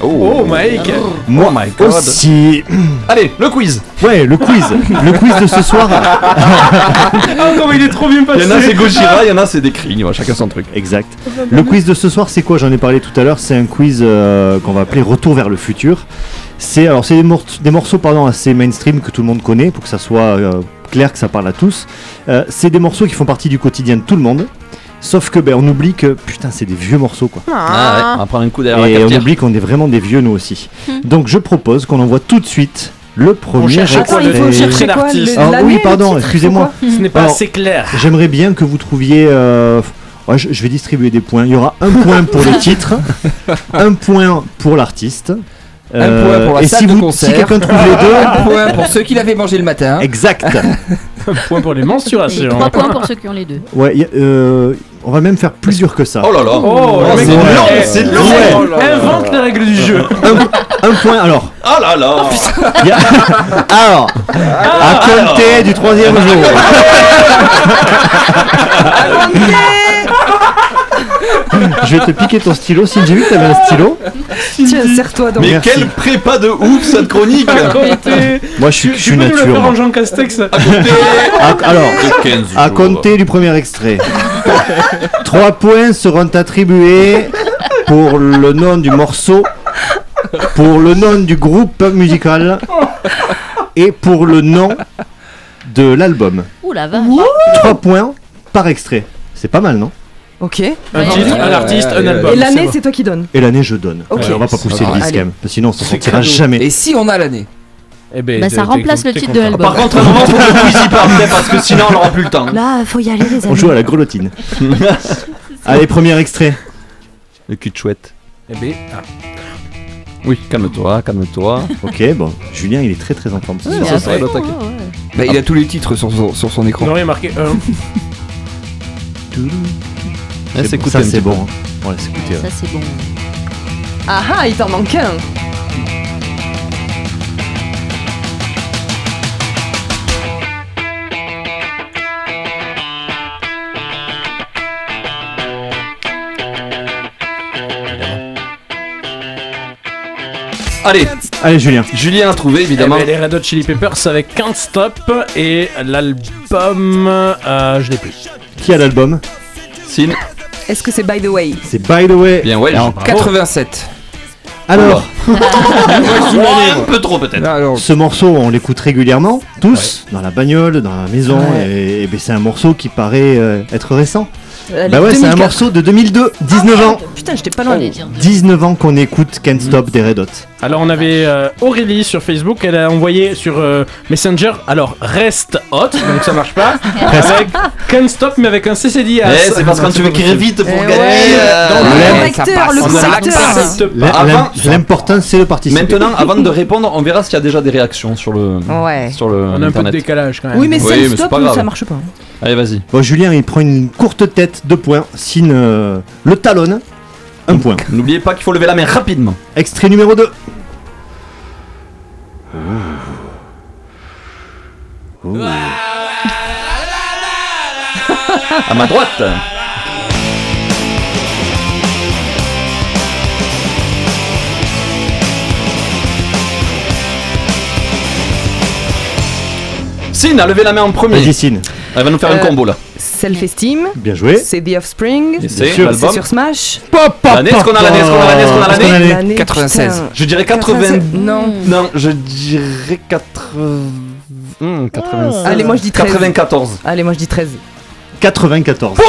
Oh, Oh, Mike. Moi Oh my God. aussi. Allez, le quiz Ouais, le quiz. le quiz de ce soir. Ah, comment il est trop bien passé. Il y en a c'est Gojira, il y en a c'est des cris, voilà, chacun son truc. Exact. Le quiz de ce soir, c'est quoi? J'en ai parlé tout à l'heure. C'est un quiz euh, qu'on va appeler Retour vers le futur. C'est alors c'est des, mor- des morceaux pardon assez mainstream que tout le monde connaît pour que ça soit euh, clair que ça parle à tous. Euh, c'est des morceaux qui font partie du quotidien de tout le monde. Sauf que ben, on oublie que putain c'est des vieux morceaux quoi. Ah ouais, on va prendre un coup derrière Et on oublie qu'on est vraiment des vieux nous aussi. Donc je propose qu'on envoie tout de suite le premier quoi, il faut chercher l'artiste Ah oui, pardon, excusez-moi. c'est Ce n'est pas Alors, assez clair. J'aimerais bien que vous trouviez. euh, ouais, je, je vais distribuer des points. Il y aura un point pour le titre, un point pour l'artiste. Un point pour la et salle si, de vous, concert. si quelqu'un trouve les deux, Un point pour ceux qui l'avaient mangé le matin. exact. Un point pour les Et mensurations. trois points pour ceux qui ont les deux. Ouais, y a- euh, on va même faire plus dur que ça. Oh là là Oh, le mec, c'est il- long, c'est long. Oh. Invente les règles du jeu. Un, un point. Alors, Oh là là y a- alors, à compter du troisième jour. Je vais te piquer ton stylo. Si j'ai vu que t'avais un stylo. Tiens, serre-toi donc. Mais Merci. quelle prépa de ouf cette chronique. Moi, je suis, je Tu suis peux nous le nature. faire moi. en Jean Castex À- alors, De 15 à compter du premier extrait. Trois points seront attribués pour le nom du morceau, pour le nom du groupe musical et pour le nom de l'album. Ouh la vache. Trois points par extrait. C'est pas mal, non? Ok. Un titre, un artiste, un album. Et l'année, c'est toi qui donnes. Et l'année, je donne. Ok. on va pas pousser ah, le disque, sinon on s'en sortira jamais. Et si on a l'année eh ben, bah, ça remplace le titre de l'album. Par contre, à un moment, faut que vous y parce que sinon on n'aura plus le temps. Là, faut y aller, les amis. On joue à la grelottine. Allez, premier extrait. Le cul de chouette. Eh ben, ah. Oui, calme-toi, calme-toi. ok, bon, Julien, il est très très en forme. Ça, bah, bah, il a tous les titres sur, sur, sur son écran. Non, il a marqué Ah, c'est bon. Ça, c'est bon. Hein. Bon. Ah ah, il t'en manque un Allez, Allez Julien. Julien a trouvé évidemment. Eh ben, les Red Chili Peppers avec Can't Stop et l'album, euh, je l'ai plus. Qui a l'album? Sin. Est-ce que c'est By the Way C'est By the Way. Bien ouais. En bravo. 87. Alors, un peu trop peut-être. Ce morceau, on l'écoute régulièrement, tous, dans la bagnole, dans la maison, et, et ben, c'est un morceau qui paraît euh, être récent. Elle Bah ouais, c'est un 2004. morceau de 2002, 19 ans. Putain, j'étais pas loin. J'allais dire. 19 ans qu'on écoute Can't Stop des Red Hot. Alors on avait euh, Aurélie sur Facebook, elle a envoyé sur euh, Messenger, alors reste hot, donc ça marche pas, avec Can't Stop mais avec un CCD à Eh, c'est parce que quand tu veux écrire vite pour Eh gagner. euh, le L'important, c'est le participer. Maintenant, avant de répondre, on verra s'il y a déjà des réactions sur le Ouais. sur le On a un peu de internet. décalage quand même. Oui, mais Oui, ça mais c'est stop, pas grave. ça marche pas. Allez, vas-y. Bon, Julien, il prend une courte tête, deux points. Signe euh, le talonne, un point. N'oubliez pas qu'il faut lever la main rapidement. Extrait numéro 2. À ma droite. Sin a levé la main en premier. Vas-y, Signe. Elle va nous faire un Euh, combo là. Self-esteem. Bien joué. C'est The Offspring. Et c'est l'album. Sur Smash. L'année, est-ce qu'on a l'année, est-ce qu'on a l'année, est-ce qu'on a l'année l'année L'année, 96. putain. Je dirais 80. 87. Non. Non, je dirais 80. Hmm, 85. Allez, moi je dis 13. 94. Allez, moi je dis 13. 94. Et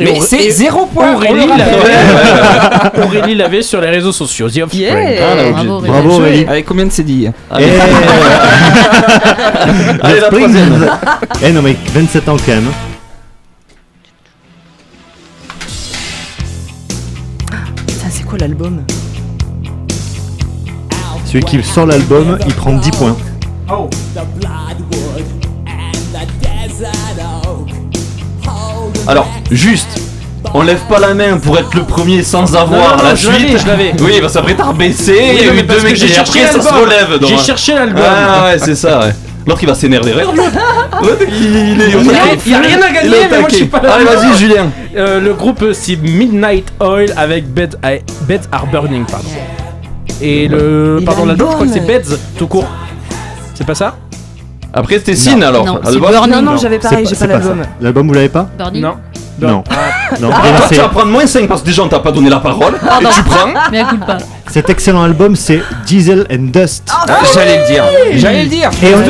Mais c'est zéro point, Aurélie l'avait Aurélie l'avait sur les réseaux sociaux. The Offspring. Yeah. Ah, on a Bravo. Bravo Aurélie. Avec combien de CD Eh, Allez, la Spring. troisième. Eh non mais 27 ans quand même. Ça, c'est quoi l'album? Celui qui sort l'album, il prend 10 points. Alors, juste, on lève pas la main pour être le premier sans avoir Non, non, la je suite. l'avais, je l'avais. Oui, parce qu'après t'as rebaissé, Oui, il y a eu deux que mecs j'ai et cherché après ça se relève. donc, J'ai cherché l'album. Ah ouais, c'est ça, ouais. L'autre il va s'énerver. Regarde l'autre. Il, il est au Il y a- taquet. il y a rien à Il gagner, au mais moi je suis taquet. pas là. Allez, vas-y, Julien. Euh, le groupe c'est Midnight Oil avec I- Beds Are Burning, pardon. Et le. Pardon, l'album, je crois que c'est. Beds tout court. C'est pas ça? Après, c'était Sin alors. Non, Ah, c'est Burning. Non, non, j'avais pareil, j'ai pas l'album. L'album vous l'avez pas Burning Non. Non. Non, Toi, bien, tu vas prendre moins 5 parce que déjà on t'a pas donné la parole. Et tu prends. Mais écoute pas. Cet excellent album c'est Diesel and Dust. Ah, J'allais le dire. J'allais le dire. Et on,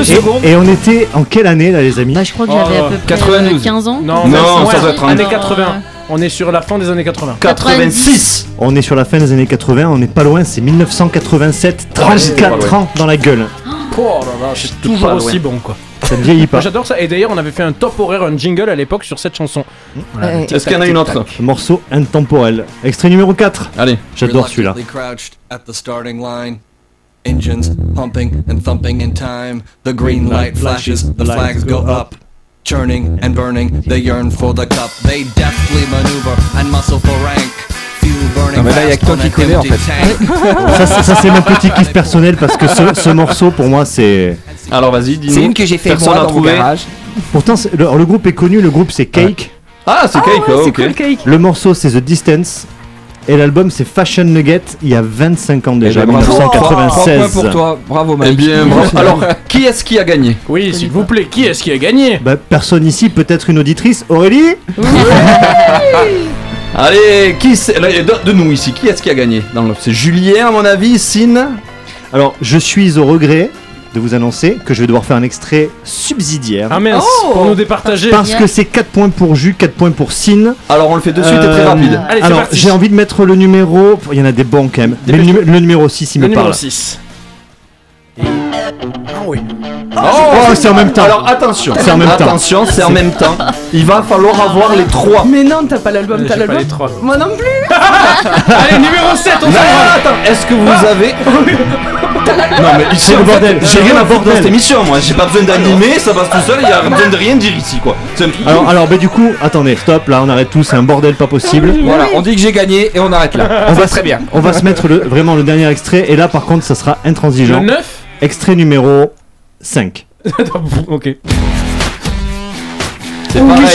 et- et on était en quelle année là les amis Bah, je crois que Oh, j'avais à peu près 92. euh, 15 ans. Non, Non, ça doit être en- années Alors, 80. euh, On est sur la fin des années 80. 86. On est sur la fin des années 80, on n'est pas loin, c'est 1987, 34 ans dans la gueule. Oh là là, c'est toujours aussi bon quoi. Ça ne vieillit Moi, pas. J'adore ça. Et d'ailleurs, on avait fait un top horaire, un jingle à l'époque sur cette chanson. Ouais. Est-ce qu'il y en a une autre Morceau intemporel. Extrait numéro 4. Allez. J'adore celui-là. Reluctantly crouched at the starting line. Engines pumping and thumping in time. The green light flashes, the flags go up. Churning and burning, they yearn for the cup. They deftly maneuver and muscle for rank. Non, mais là, y a fast que toi qui an connais, en tank. Ça, c'est- ça, c'est mon petit kiff personnel parce que ce, ce morceau pour moi c'est. Alors vas-y, dis-nous. C'est une que j'ai fait Personne moi dans mon garage. Pourtant le, groupe est connu, le groupe c'est Cake. Ah, c'est Cake, oh, c'est ok. cool, Cake. Le morceau c'est The Distance. Et l'album c'est Fashion Nugget il y a 25 ans déjà, Eh ben, bravo. Trois 1996. points pour toi. Bravo, Eh Mike. bien, bravo. Alors, qui est-ce qui a gagné? Oui, s'il vous plaît, qui est-ce qui a gagné? Bah, personne ici, peut-être une auditrice. Aurélie? Allez, qui de, de nous ici, qui est-ce qui a gagné dans le- C'est Julien à mon avis, Sin. Alors, je suis au regret de vous annoncer que je vais devoir faire un extrait subsidiaire. Ah mince, Oh pour nous départager. Parce que c'est 4 points pour Jus, 4 points pour Sin. Alors on le fait de suite et très Euh, rapide. Allez, Alors, j'ai envie de mettre le numéro. Il y en a des bons quand même. Mais le, numé- le numéro 6, il Le me numéro parle. 6. Ah oui. Oh, c'est en même temps. Alors attention, C'est en même temps. attention, c'est en même temps. Il va falloir avoir les trois. Mais non, t'as pas l'album, t'as l'album. les trois. Moi non plus. Allez, numéro 7, on s'en va. attends, est-ce que vous avez. Non, mais ici, C'est le bordel. J'ai rien le à foutre dans bordel. cette émission, moi. J'ai pas besoin d'animer, ça passe tout seul, il y a besoin de rien dire ici, quoi. C'est un truc. Alors, alors bah, du coup, attendez, stop, là, on arrête tout. C'est un bordel pas possible. Voilà, on dit que j'ai gagné et on arrête là. On va, très bien. on va se mettre le, vraiment le dernier extrait. Et là, par contre, ça sera Le intransigeant. 9 Extrait numéro 5. Ok. C'est pareil.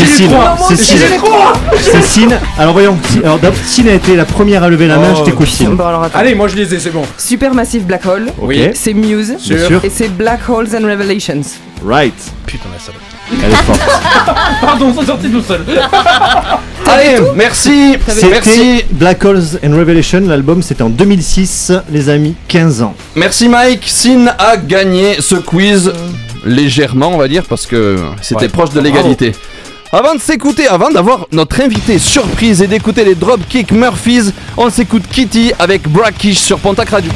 C'est Sin. Alors voyons. Si- Alors d'ab- Sin a été la première à lever la main. Oh, je t'écoute Sin. Bon, alors attends. Allez, moi je les ai, c'est bon. Supermassive Black Hole. Oui. C'est Muse. Bien sûr. Et c'est Black Holes and Revelations. Right. Putain, la salope. Elle est forte. Pardon, c'est sorti tout seul. Allez, merci. C'était Merci. Black Holes and Revelation. L'album c'était en 2006, les amis, 15 ans. Merci Mike. Sin a gagné ce quiz légèrement, on va dire, parce que c'était Ouais. proche de l'égalité. Avant de s'écouter, avant d'avoir notre invité surprise et d'écouter les Dropkick Murphys, on s'écoute Kitty avec Brackish sur Pontac Radio.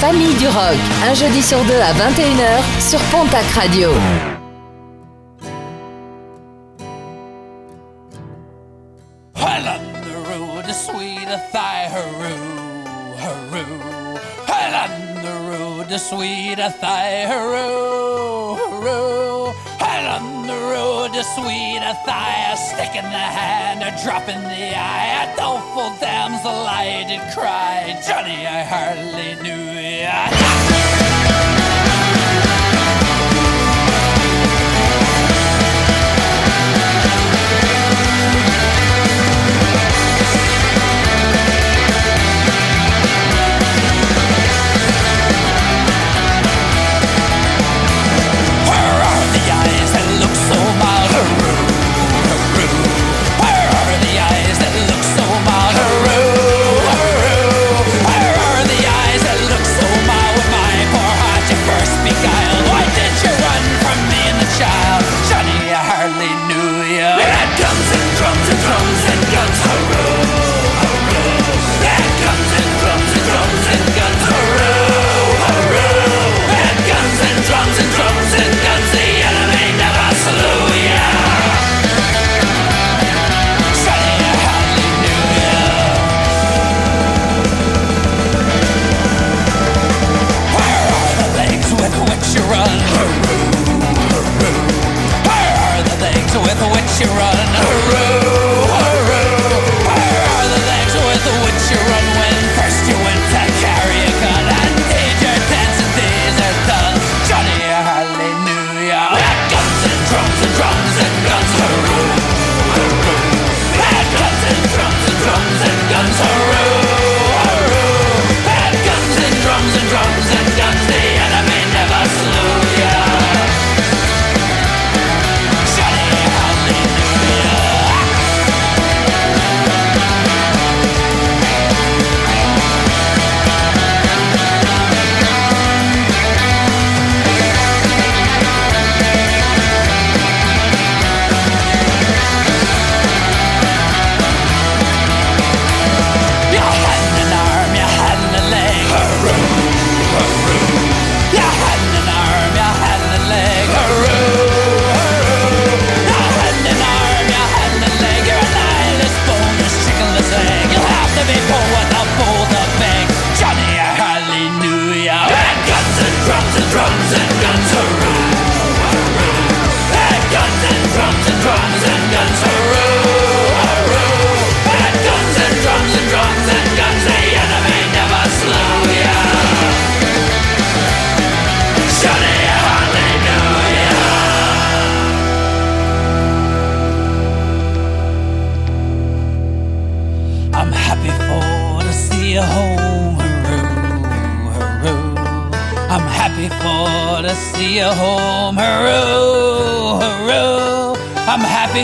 Famille du Rock, un jeudi sur deux à 21h sur Pontac Radio. sweet a thigh hurroo, hurroo. Head on the road to sweet a thigh, a stick in the hand. drop in the eye. A doleful damsel I did cry. Johnny, I hardly knew ye.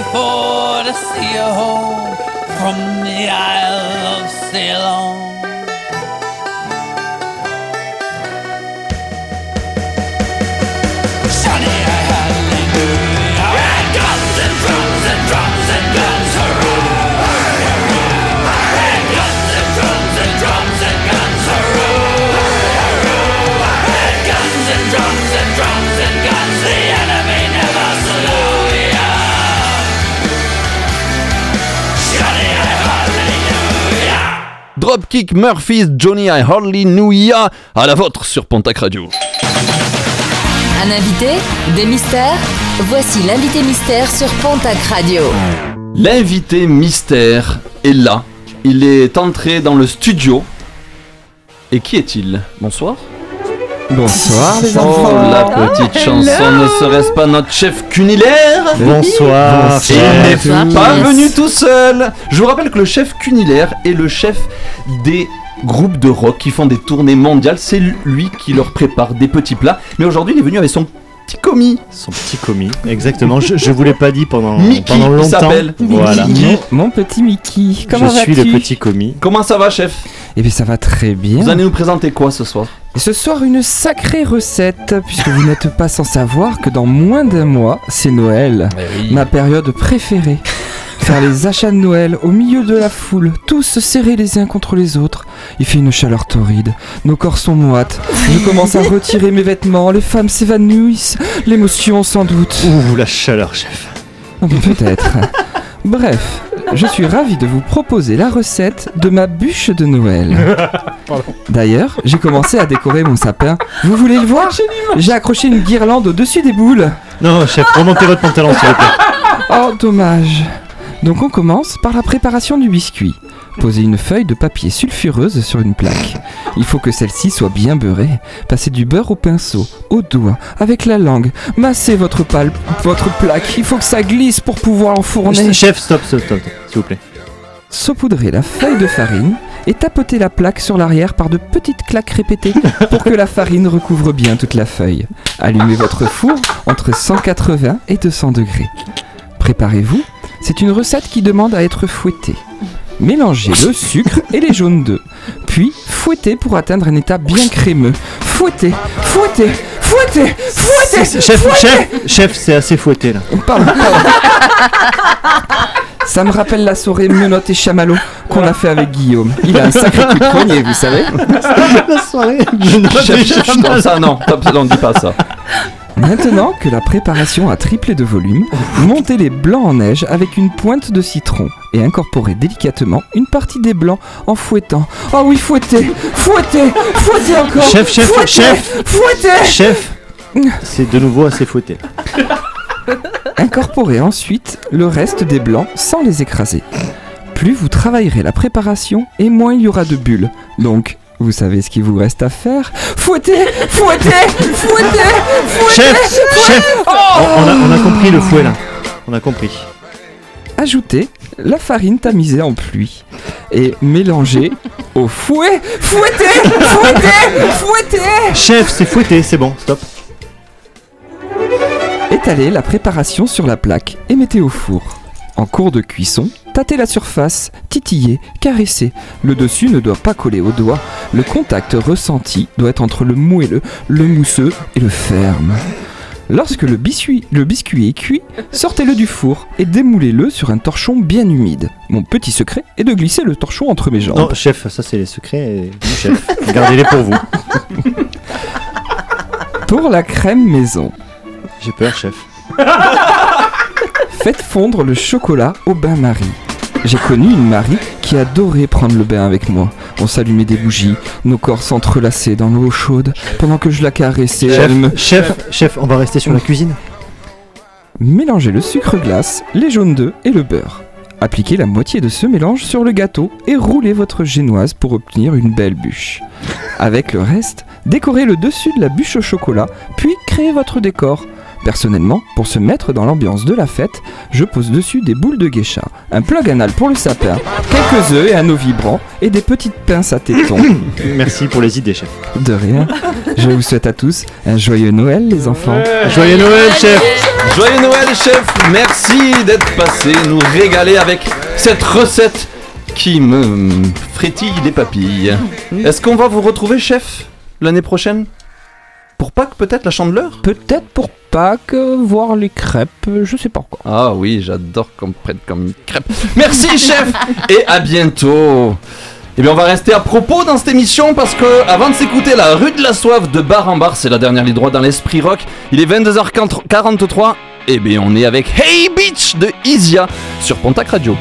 before. Dropkick Murphys, Johnny I Hardly Knew Ya, à la vôtre sur Pontac Radio. Un invité Des mystères Voici l'invité mystère sur Pontac Radio. L'invité mystère est là. Il est entré dans le studio. Et qui est-il? Bonsoir. Bonsoir les Oh, enfants. la petite chanson, ne serait-ce pas notre chef cunilaire Bonsoir, Il n'est chef. pas venu tout seul Je vous rappelle que le chef cunilaire est le chef des groupes de rock qui font des tournées mondiales. C'est lui qui leur prépare des petits plats. Mais aujourd'hui, il est venu avec son petit commis. Son petit commis, exactement. Je, je vous l'ai pas dit pendant, Mickey, pendant il longtemps. s'appelle. Voilà. Mon, mon petit Mickey, comment je suis le petit commis. Comment ça va, chef? Eh bien ça va très bien. Vous allez nous présenter quoi ce soir? Et ce soir, une sacrée recette, puisque vous n'êtes pas sans savoir que dans moins d'un mois, c'est Noël. Ma période préférée. Faire les achats de Noël au milieu de la foule, tous serrés les uns contre les autres. Il fait une chaleur torride, nos corps sont moites. Je commence à retirer mes vêtements, les femmes s'évanouissent, l'émotion sans doute. Ouh, la chaleur, chef. Peut-être. Bref, je suis ravi de vous proposer la recette de ma bûche de Noël. D'ailleurs, j'ai commencé à décorer mon sapin. Vous voulez le voir? J'ai accroché une guirlande au-dessus des boules. Non, chef, remontez votre pantalon, s'il vous plaît. Oh, dommage. Donc on commence par la préparation du biscuit. Posez une feuille de papier sulfureuse sur une plaque. Il faut que celle-ci soit bien beurrée. Passez du beurre au pinceau, au doigt, avec la langue. Massez votre, votre plaque. Il faut que ça glisse pour pouvoir enfourner. Chef, stop, stop, stop, s'il vous plaît. Saupoudrez la feuille de farine et tapotez la plaque sur l'arrière par de petites claques répétées pour que la farine recouvre bien toute la feuille. Allumez votre four entre 180 et 200 degrés. Préparez-vous, c'est une recette qui demande à être fouettée. Mélangez le sucre et les jaunes d'œufs, puis fouettez pour atteindre un état bien crémeux. Fouettez, fouettez, fouettez, fouettez, Chef, fouettez. chef, chef, c'est assez fouetté là. Pardon, pardon. Ça me rappelle la soirée menottes et chamallow qu'on a fait avec Guillaume. Il a un sacré coup de poignet, vous savez. la soirée. Chef, chef, stop ça, non, non, dis pas ça. Maintenant que la préparation a triplé de volume, montez les blancs en neige avec une pointe de citron et incorporez délicatement une partie des blancs en fouettant. Oh oui, fouettez, fouettez, fouettez encore. Chef, chef, fouettez, chef. fouettez. Chef, c'est de nouveau assez fouetté. Incorporez ensuite le reste des blancs sans les écraser. Plus vous travaillerez la préparation et moins il y aura de bulles. Donc, vous savez ce qu'il vous reste à faire Fouettez Fouettez Fouettez Fouettez Chef, chef, Oh on, a, on a compris le fouet là. On a compris. Ajoutez la farine tamisée en pluie et mélangez au fouet. Fouettez Fouettez Fouettez Chef, c'est fouetté, c'est bon, stop. Étalez la préparation sur la plaque et mettez au four. En cours de cuisson, tâtez la surface, titillez, caressez. Le dessus ne doit pas coller au doigt. Le contact ressenti doit être entre le moelleux, le mousseux et le ferme. Lorsque le biscuit, le biscuit est cuit, sortez-le du four et démoulez-le sur un torchon bien humide. Mon petit secret est de glisser le torchon entre mes jambes. Non, chef, ça c'est les secrets du chef. Gardez-les pour vous. Pour la crème maison, J'ai peur, chef. Faites fondre le chocolat au bain-marie. J'ai connu une Marie qui adorait prendre le bain avec moi. On s'allumait des bougies, nos corps s'entrelaçaient dans l'eau chaude pendant que je la caressais. Chef, elle me- chef, chef, on va rester sur la cuisine. Mélangez le sucre glace, les jaunes d'œufs et le beurre. Appliquez la moitié de ce mélange sur le gâteau et roulez votre génoise pour obtenir une belle bûche. Avec le reste, décorez le dessus de la bûche au chocolat, puis créez votre décor. Personnellement, pour se mettre dans l'ambiance de la fête, je pose dessus des boules de geisha, un plug anal pour le sapin, quelques œufs et un eau vibrant, et des petites pinces à tétons. Merci pour les idées, chef. De rien. Je vous souhaite à tous un joyeux Noël, les enfants. Joyeux Noël, chef Joyeux Noël, chef. Merci d'être passé, nous régaler avec cette recette qui me frétille les papilles. Est-ce qu'on va vous retrouver, chef, l'année prochaine? Pour Pâques, peut-être, la chandeleur? Peut-être pour Pâques, euh, voir les crêpes, euh, je sais pas encore. Ah oui, j'adore qu'on me prenne comme une crêpe. Merci, chef Et à bientôt et bien on va rester à propos dans cette émission parce que avant de s'écouter la rue de la soif de bar en bar, c'est la dernière ligne droite dans l'esprit rock. Il est 22h43 et bien on est avec Hey Beach de Isia sur Pontac Radio.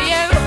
Over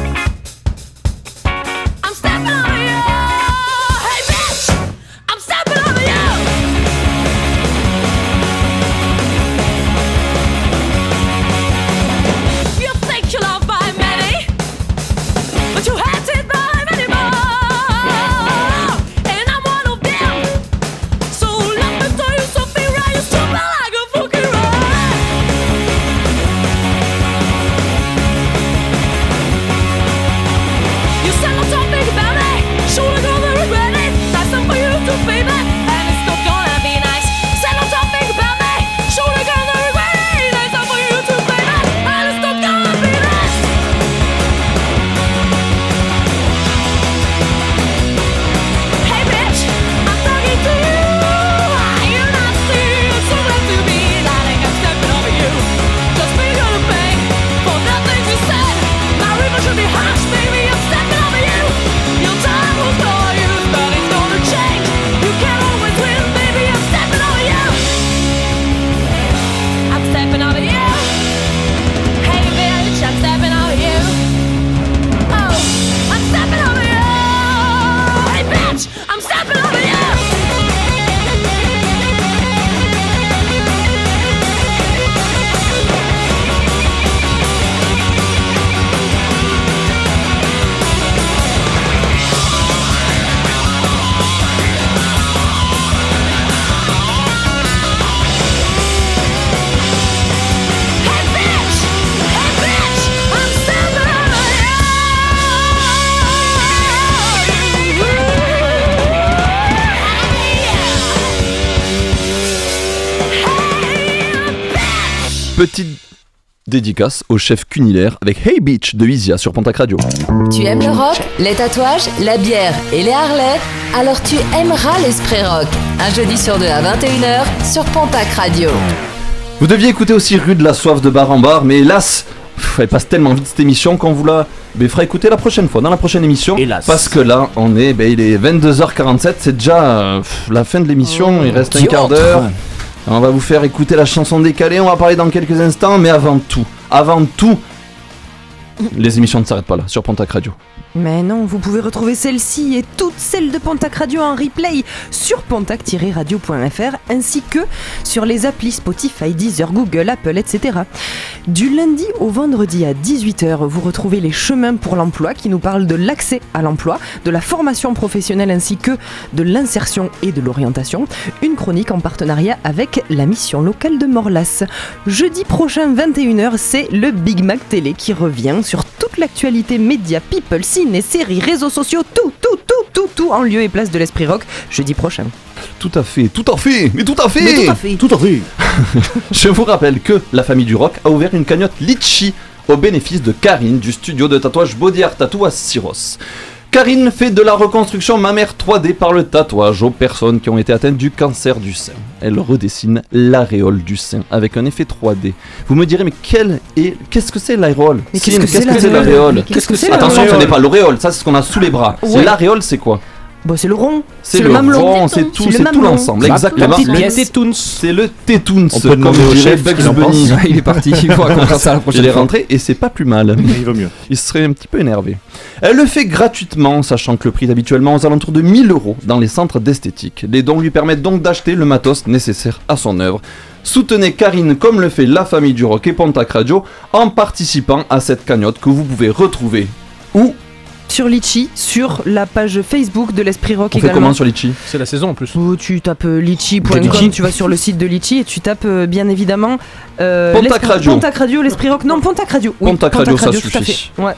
dédicace au chef cunilaire avec Hey Beach de Isia sur Pontac Radio. Tu aimes le rock, les tatouages, la bière et les Harley Alors tu aimeras l'Esprit Rock. Un jeudi sur deux à 21h sur Pontac Radio. Vous deviez écouter aussi Rue de la Soif de bar en bar, mais hélas, pff, elle passe tellement vite cette émission qu'on vous la mais fera écouter la prochaine fois, dans la prochaine émission. Parce que là, on est, ben, il est 22h47, c'est déjà euh, pff, la fin de l'émission, il reste un quart d'heure. On va vous faire écouter la chanson décalée, on va parler dans quelques instants, mais avant tout, avant tout, les émissions ne s'arrêtent pas là, sur Pontac Radio. Mais non, vous pouvez retrouver celle-ci et toutes celles de Pontac Radio en replay sur pontac-radio.fr ainsi que sur les applis Spotify, Deezer, Google, Apple, etc. Du lundi au vendredi à 18h, vous retrouvez les chemins pour l'emploi qui nous parlent de l'accès à l'emploi, de la formation professionnelle ainsi que de l'insertion et de l'orientation. Une chronique en partenariat avec la mission locale de Morlas. Jeudi prochain 21h, c'est le Big Mac Télé qui revient sur toute l'actualité média, people, ciné, séries, réseaux sociaux, tout, tout, tout, tout, tout en lieu et place de l'Esprit Rock jeudi prochain. Tout à fait, tout à fait, mais tout à fait Mais tout à fait. Tout à fait Je vous rappelle que la famille du rock a ouvert une cagnotte Litchi au bénéfice de Karine du studio de tatouage Body Art Tattoo à Syros. Karine fait de la reconstruction mammaire 3D par le tatouage aux personnes qui ont été atteintes du cancer du sein. Elle redessine l'aréole du sein avec un effet 3D. Vous me direz, mais quel est, qu'est-ce que c'est l'aréole qu'est-ce que c'est l'aréole Attention, ce n'est pas l'auréole, ça c'est ce qu'on a sous les bras. L'aréole, c'est quoi? Bon, c'est le rond. c'est le le mamelon. rond, c'est tout, C'est le c'est tout l'ensemble, exactement. C'est le tétoons, On peut comme demander au chef Bugs. Bunny. Il est parti, il faut raconter ça la prochaine Il est rentré et c'est pas plus mal. Il vaut mieux. Il serait un petit peu énervé. Elle le fait gratuitement, sachant que le prix est habituellement aux alentours de 1000 euros dans les centres d'esthétique. Les dons lui permettent donc d'acheter le matos nécessaire à son œuvre. Soutenez Karine comme le fait la famille du rock et Pontac Radio en participant à cette cagnotte que vous pouvez retrouver. Où Sur Litchi, sur la page Facebook de l'Esprit Rock On fait également. comment sur Litchi? C'est la saison en plus. Oh, tu tapes euh, litchi.com, Litchi. tu vas sur le site de Litchi et tu tapes euh, bien évidemment euh, Pontac Radio. Pontac Radio, l'Esprit Rock. Non, Pontac Radio. Oui, Pontac Radio, ça tout à suffit. fait. Ouais.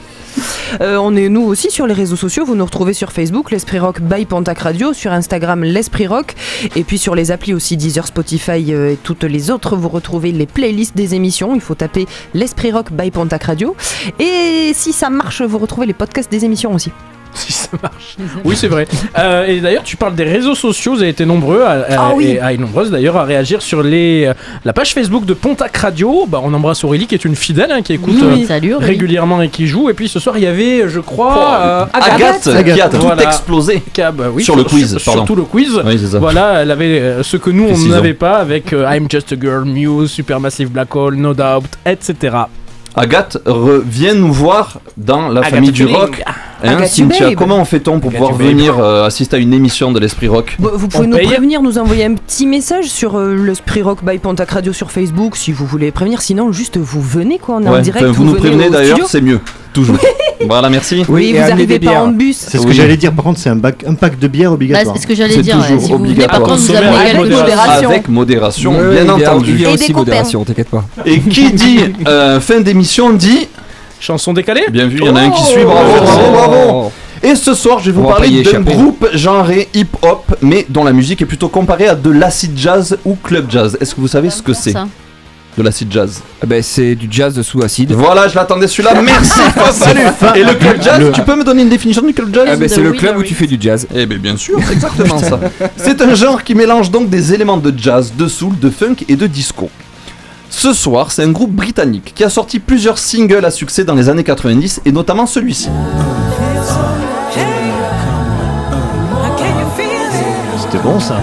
Euh, on est nous aussi sur les réseaux sociaux. Vous nous retrouvez sur Facebook, l'Esprit Rock by Pontac Radio, sur Instagram, l'Esprit Rock, et puis sur les applis aussi Deezer, Spotify euh, et toutes les autres. Vous retrouvez les playlists des émissions. Il faut taper l'Esprit Rock by Pontac Radio. Et si ça marche, vous retrouvez les podcasts des émissions aussi. Si ça marche. Oui, c'est vrai. Euh, et d'ailleurs, tu parles des réseaux sociaux. Vous avez été nombreux, à, à- Ah oui. et, à- et nombreuses d'ailleurs, à réagir sur les, euh, la page Facebook de Pontac Radio. Bah, on embrasse Aurélie, qui est une fidèle, hein, qui écoute Oui, euh, salut, Aurélie. régulièrement et qui joue. Et puis ce soir, il y avait, je crois, euh, Agathe, qui a tout Voilà. explosé. Qui a- bah oui, Sur le quiz, pardon. Surtout le quiz. Oui, c'est ça. Voilà, elle avait euh, ce que nous, on Précisons. n'avait pas avec euh, I'm Just a Girl, Muse, Supermassive Black Hole, No Doubt, etc. Agathe re- vient nous voir dans la Agathe famille du Feeling. rock. Hein, Cynthia, comment fait-on pour pouvoir venir euh, assister à une émission de l'Esprit Rock vous pouvez On nous paye prévenir, nous envoyer un petit message sur euh, l'Esprit Rock by Pontac Radio sur Facebook si vous voulez prévenir. Sinon, juste vous venez quoi, on est en Ouais, direct. enfin, vous nous venez prévenez au d'ailleurs, studio. c'est mieux. Toujours. voilà, merci. Oui, et vous amenez arrivez des pas en bus. C'est ce que Oui. j'allais dire, par contre, c'est un, bac- un pack de bière Bah, obligatoire. c'est ce que j'allais C'est dire. ouais. toujours Si vous venez, par obligatoire. contre, vous Consommer amenez avec quelques modération. Avec modération, bien entendu. Il y a Et aussi des copains. modération, t'inquiète pas. Et qui dit euh, fin d'émission dit. Chanson décalée Bien vu, il y en a un qui suit, bravo, bravo, bravo. Et ce soir, je vais vous On parler d'un groupe genré hip-hop, mais dont la musique est plutôt comparée à de l'acid jazz ou club jazz. Est-ce que vous savez ce que c'est de l'acid jazz? Ah ben, c'est du jazz sous acide. Voilà, je l'attendais celui-là. Merci, salut. Et le club jazz, Le- tu peux me donner une définition du club jazz? Ah ben, c'est le club où tu fais du jazz. Eh bien, bien sûr, c'est exactement ça. C'est un genre qui mélange donc des éléments de jazz, de soul, de funk et de disco. Ce soir, c'est un groupe britannique qui a sorti plusieurs singles à succès dans les années 90 et notamment celui-ci. C'était bon ça.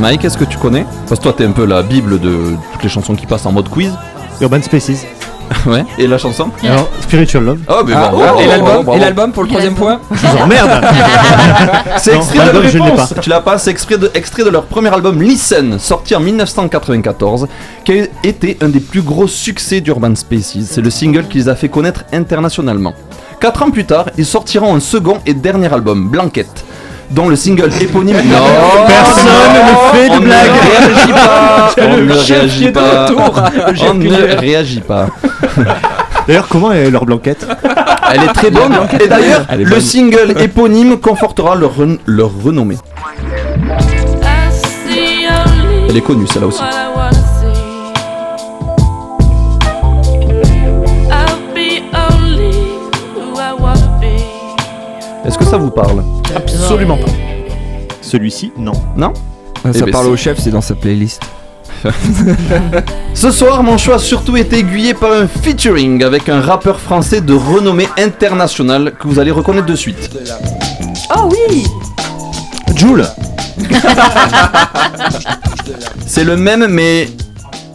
Mike, est-ce que tu connais? Parce que toi, t'es un peu la bible de toutes les chansons qui passent en mode quiz. Urban Spaces. ouais. Et la chanson Alors, Spiritual Love. Oh, mais Ah, bravo, oh, bravo, et l'album. Et l'album pour le troisième point Je vous emmerde C'est Non, extrait de l'album, leur je ne l'ai réponse. pas. Tu l'as pas, c'est extrait de, extrait de leur premier album Listen, sorti en 1994, qui a été un des plus gros succès d'Urban Spaces. C'est le single qui les a fait connaître internationalement. Quatre ans plus tard, ils sortiront un second et dernier album, Blanquette, dont le single éponyme. Non, Personne ne fait de on ne blague. réagit pas. On Le ne réagit pas. On ne est- réagit pas. D'ailleurs, comment est leur blanquette? Elle est très bonne. Et d'ailleurs, le single éponyme confortera leur, ren- leur renommée. Elle est connue, celle-là aussi. Est-ce que ça vous parle? Absolument pas. Celui-ci, non. Non Ah, Ça Eh ben, parle au chef, c'est dans sa playlist. Ce soir, mon choix a surtout été aiguillé par un featuring avec un rappeur français de renommée internationale que vous allez reconnaître de suite. Oh oui Joule C'est le même mais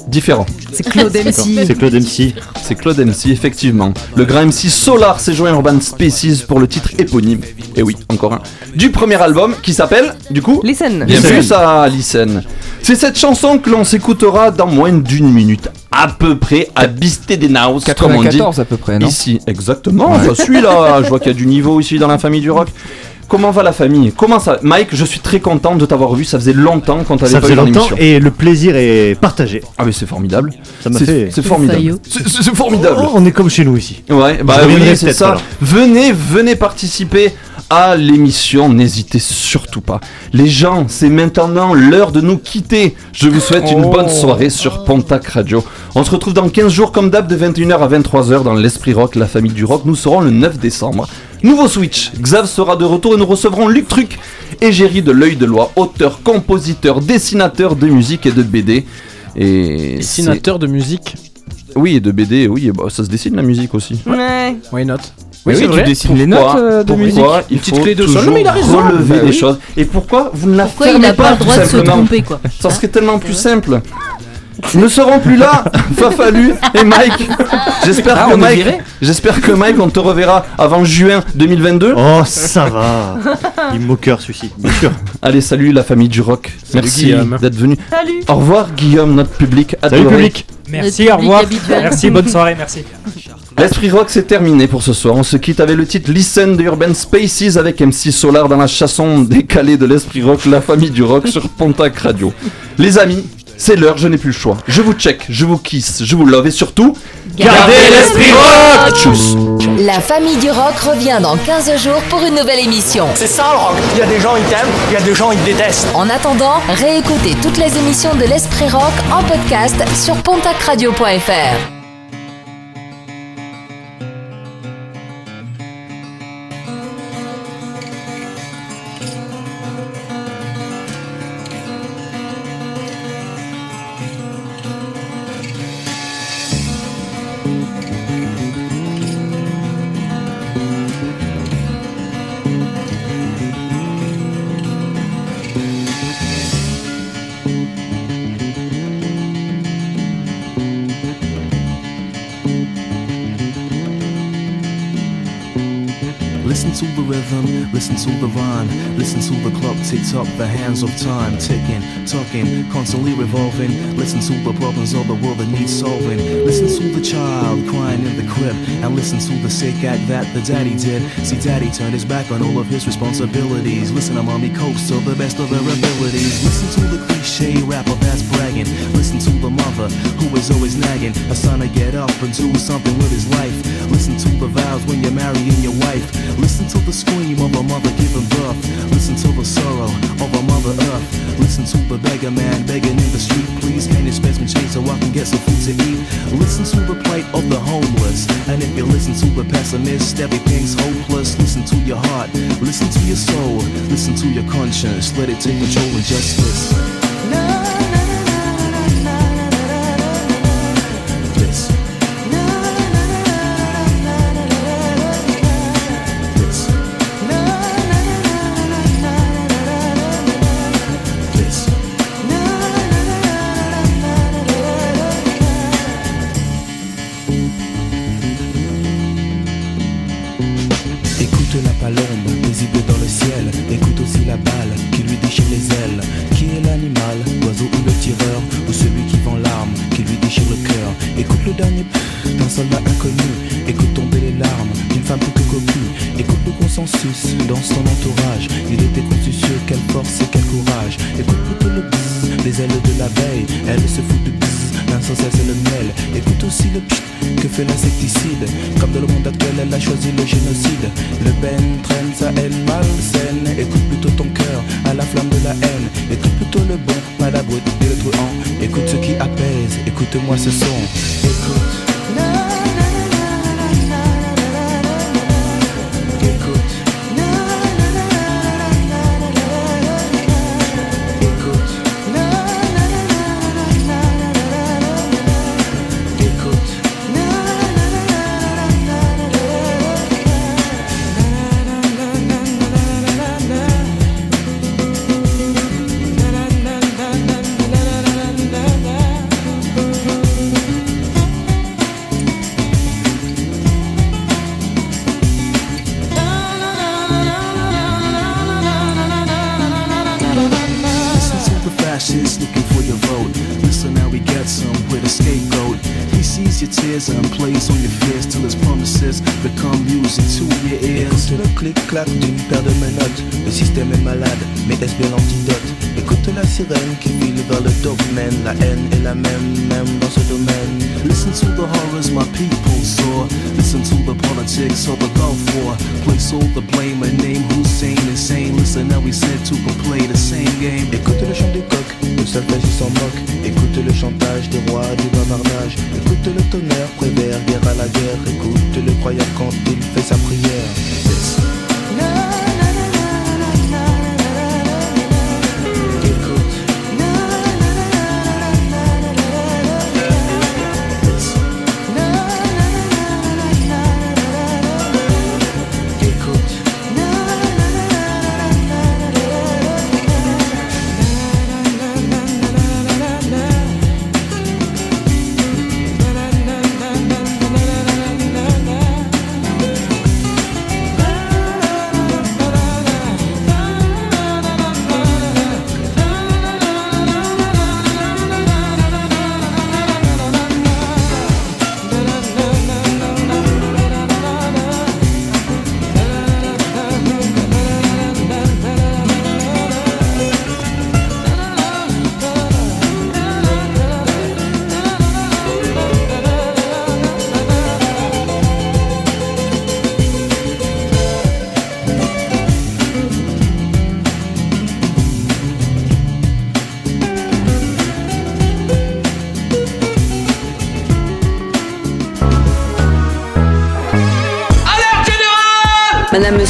différent. C'est Claude MC. C'est Claude MC. C'est Claude MC, effectivement. Le grand MC Solar s'est joint à Urban Spaces pour le titre éponyme. Et oui, encore un. Du premier album qui s'appelle, du coup, Listen. Bien Listen. vu ça, Listen. C'est cette chanson que l'on s'écoutera dans moins d'une minute, à peu près, à Bisté des Naus, comme on dit. 94 à peu près, non? Ici, exactement. Ça suit là. Je vois qu'il y a du niveau ici dans la famille du rock. Comment va la famille Comment ça Mike, je suis très content de t'avoir vu. Ça faisait longtemps qu'on t'avait Ça pas faisait vu dans longtemps l'émission. et le plaisir est partagé. Ah mais c'est formidable. Ça m'a C'est- fait. C'est formidable. C'est- C'est c'est formidable. Oh, on est comme chez nous ici. Ouais, bah Je reviendrai oui, c'est peut-être, ça. alors. Venez, venez participer à l'émission. N'hésitez surtout pas. Les gens, c'est maintenant l'heure de nous quitter. Je vous souhaite une Oh. bonne soirée sur Pontac Radio. On se retrouve dans 15 jours comme d'hab de 21h à 23h dans l'Esprit Rock, la famille du rock. Nous serons le 9 décembre. Nouveau Switch. Xav sera de retour et nous recevrons Luc Truc et Géry de l'œil de loi, auteur, compositeur, dessinateur de musique et de BD. Et Dessinateur de musique. Oui, et de BD, oui, bah, ça se dessine la musique aussi. Ouais. Why not? Oui, c'est tu dessines les notes euh, de musique. il Une petite faut clé de sol. Non, mais il a raison. relever Bah les oui. choses. Et pourquoi vous ne la Pourquoi il fermez n'a pas le tout droit de se tromper quoi Ça serait tellement plus simple. Nous ne serons plus là, Fafalu et Mike. J'espère Ah, que Mike, j'espère que Mike, on te reverra avant juin 2022. Oh, ça va. Il me moqueur celui-ci, bien sûr. Allez, salut la famille du rock. Merci Guillaume. d'être venu. Salut Au revoir Guillaume, notre public. Salut adoré. public. Merci, au revoir. habituel. Merci, bonne soirée, merci. L'Esprit Rock c'est terminé pour ce soir. On se quitte avec le titre Listen de Urban Spaces avec MC Solar dans la chanson décalée de l'Esprit Rock, la famille du rock sur Pontac Radio. Les amis, c'est l'heure, je n'ai plus le choix. Je vous check, je vous kiss, je vous love et surtout, Gardez l'Esprit Rock Tchuss La famille du rock revient dans 15 jours pour une nouvelle émission. C'est ça le rock. Il y a des gens, ils t'aiment, il y a des gens, ils te détestent. En attendant, réécoutez toutes les émissions de l'Esprit Rock en podcast sur pontacradio.fr. listen to the rhyme, listen to the clock tick tock, the hands of time ticking, talking, constantly revolving. Listen to the problems of the world that need solving. Listen to the child crying in the crib, and listen to the sick act that the daddy did. See, daddy turned his back on all of his responsibilities. Listen to mommy coast to the best of her abilities. Listen to the cliche rapper that's bragging. Listen to the mother who is always nagging. A son to get up and do something with his life. Listen to the vows when you're marrying your wife. Listen to the scream of a mother giving birth. Listen to the sorrow of a mother earth. Listen to the beggar man begging in the street. Please, can you spare some change so I can get some food to eat? Listen to the plight of the homeless. And if you listen to the pessimist, everything's hopeless. Listen to your heart. Listen to your soul. Listen to your conscience. Let it take control and just Comme dans le monde actuel, elle a choisi le génocide.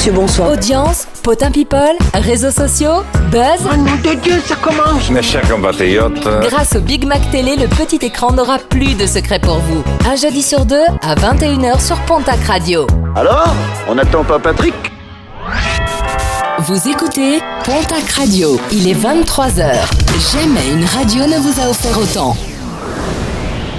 Monsieur, bonsoir. Audience, potin people, réseaux sociaux, buzz. Oh nom de Dieu, ça commence Mes chers compatriotes, Grâce au Big Mac Télé, le petit écran n'aura plus de secrets pour vous. Un jeudi sur deux, à 21h sur Pontac Radio. alors On n'attend pas Patrick? Vous écoutez Pontac Radio. Il est 23h. Jamais une radio ne vous a offert autant.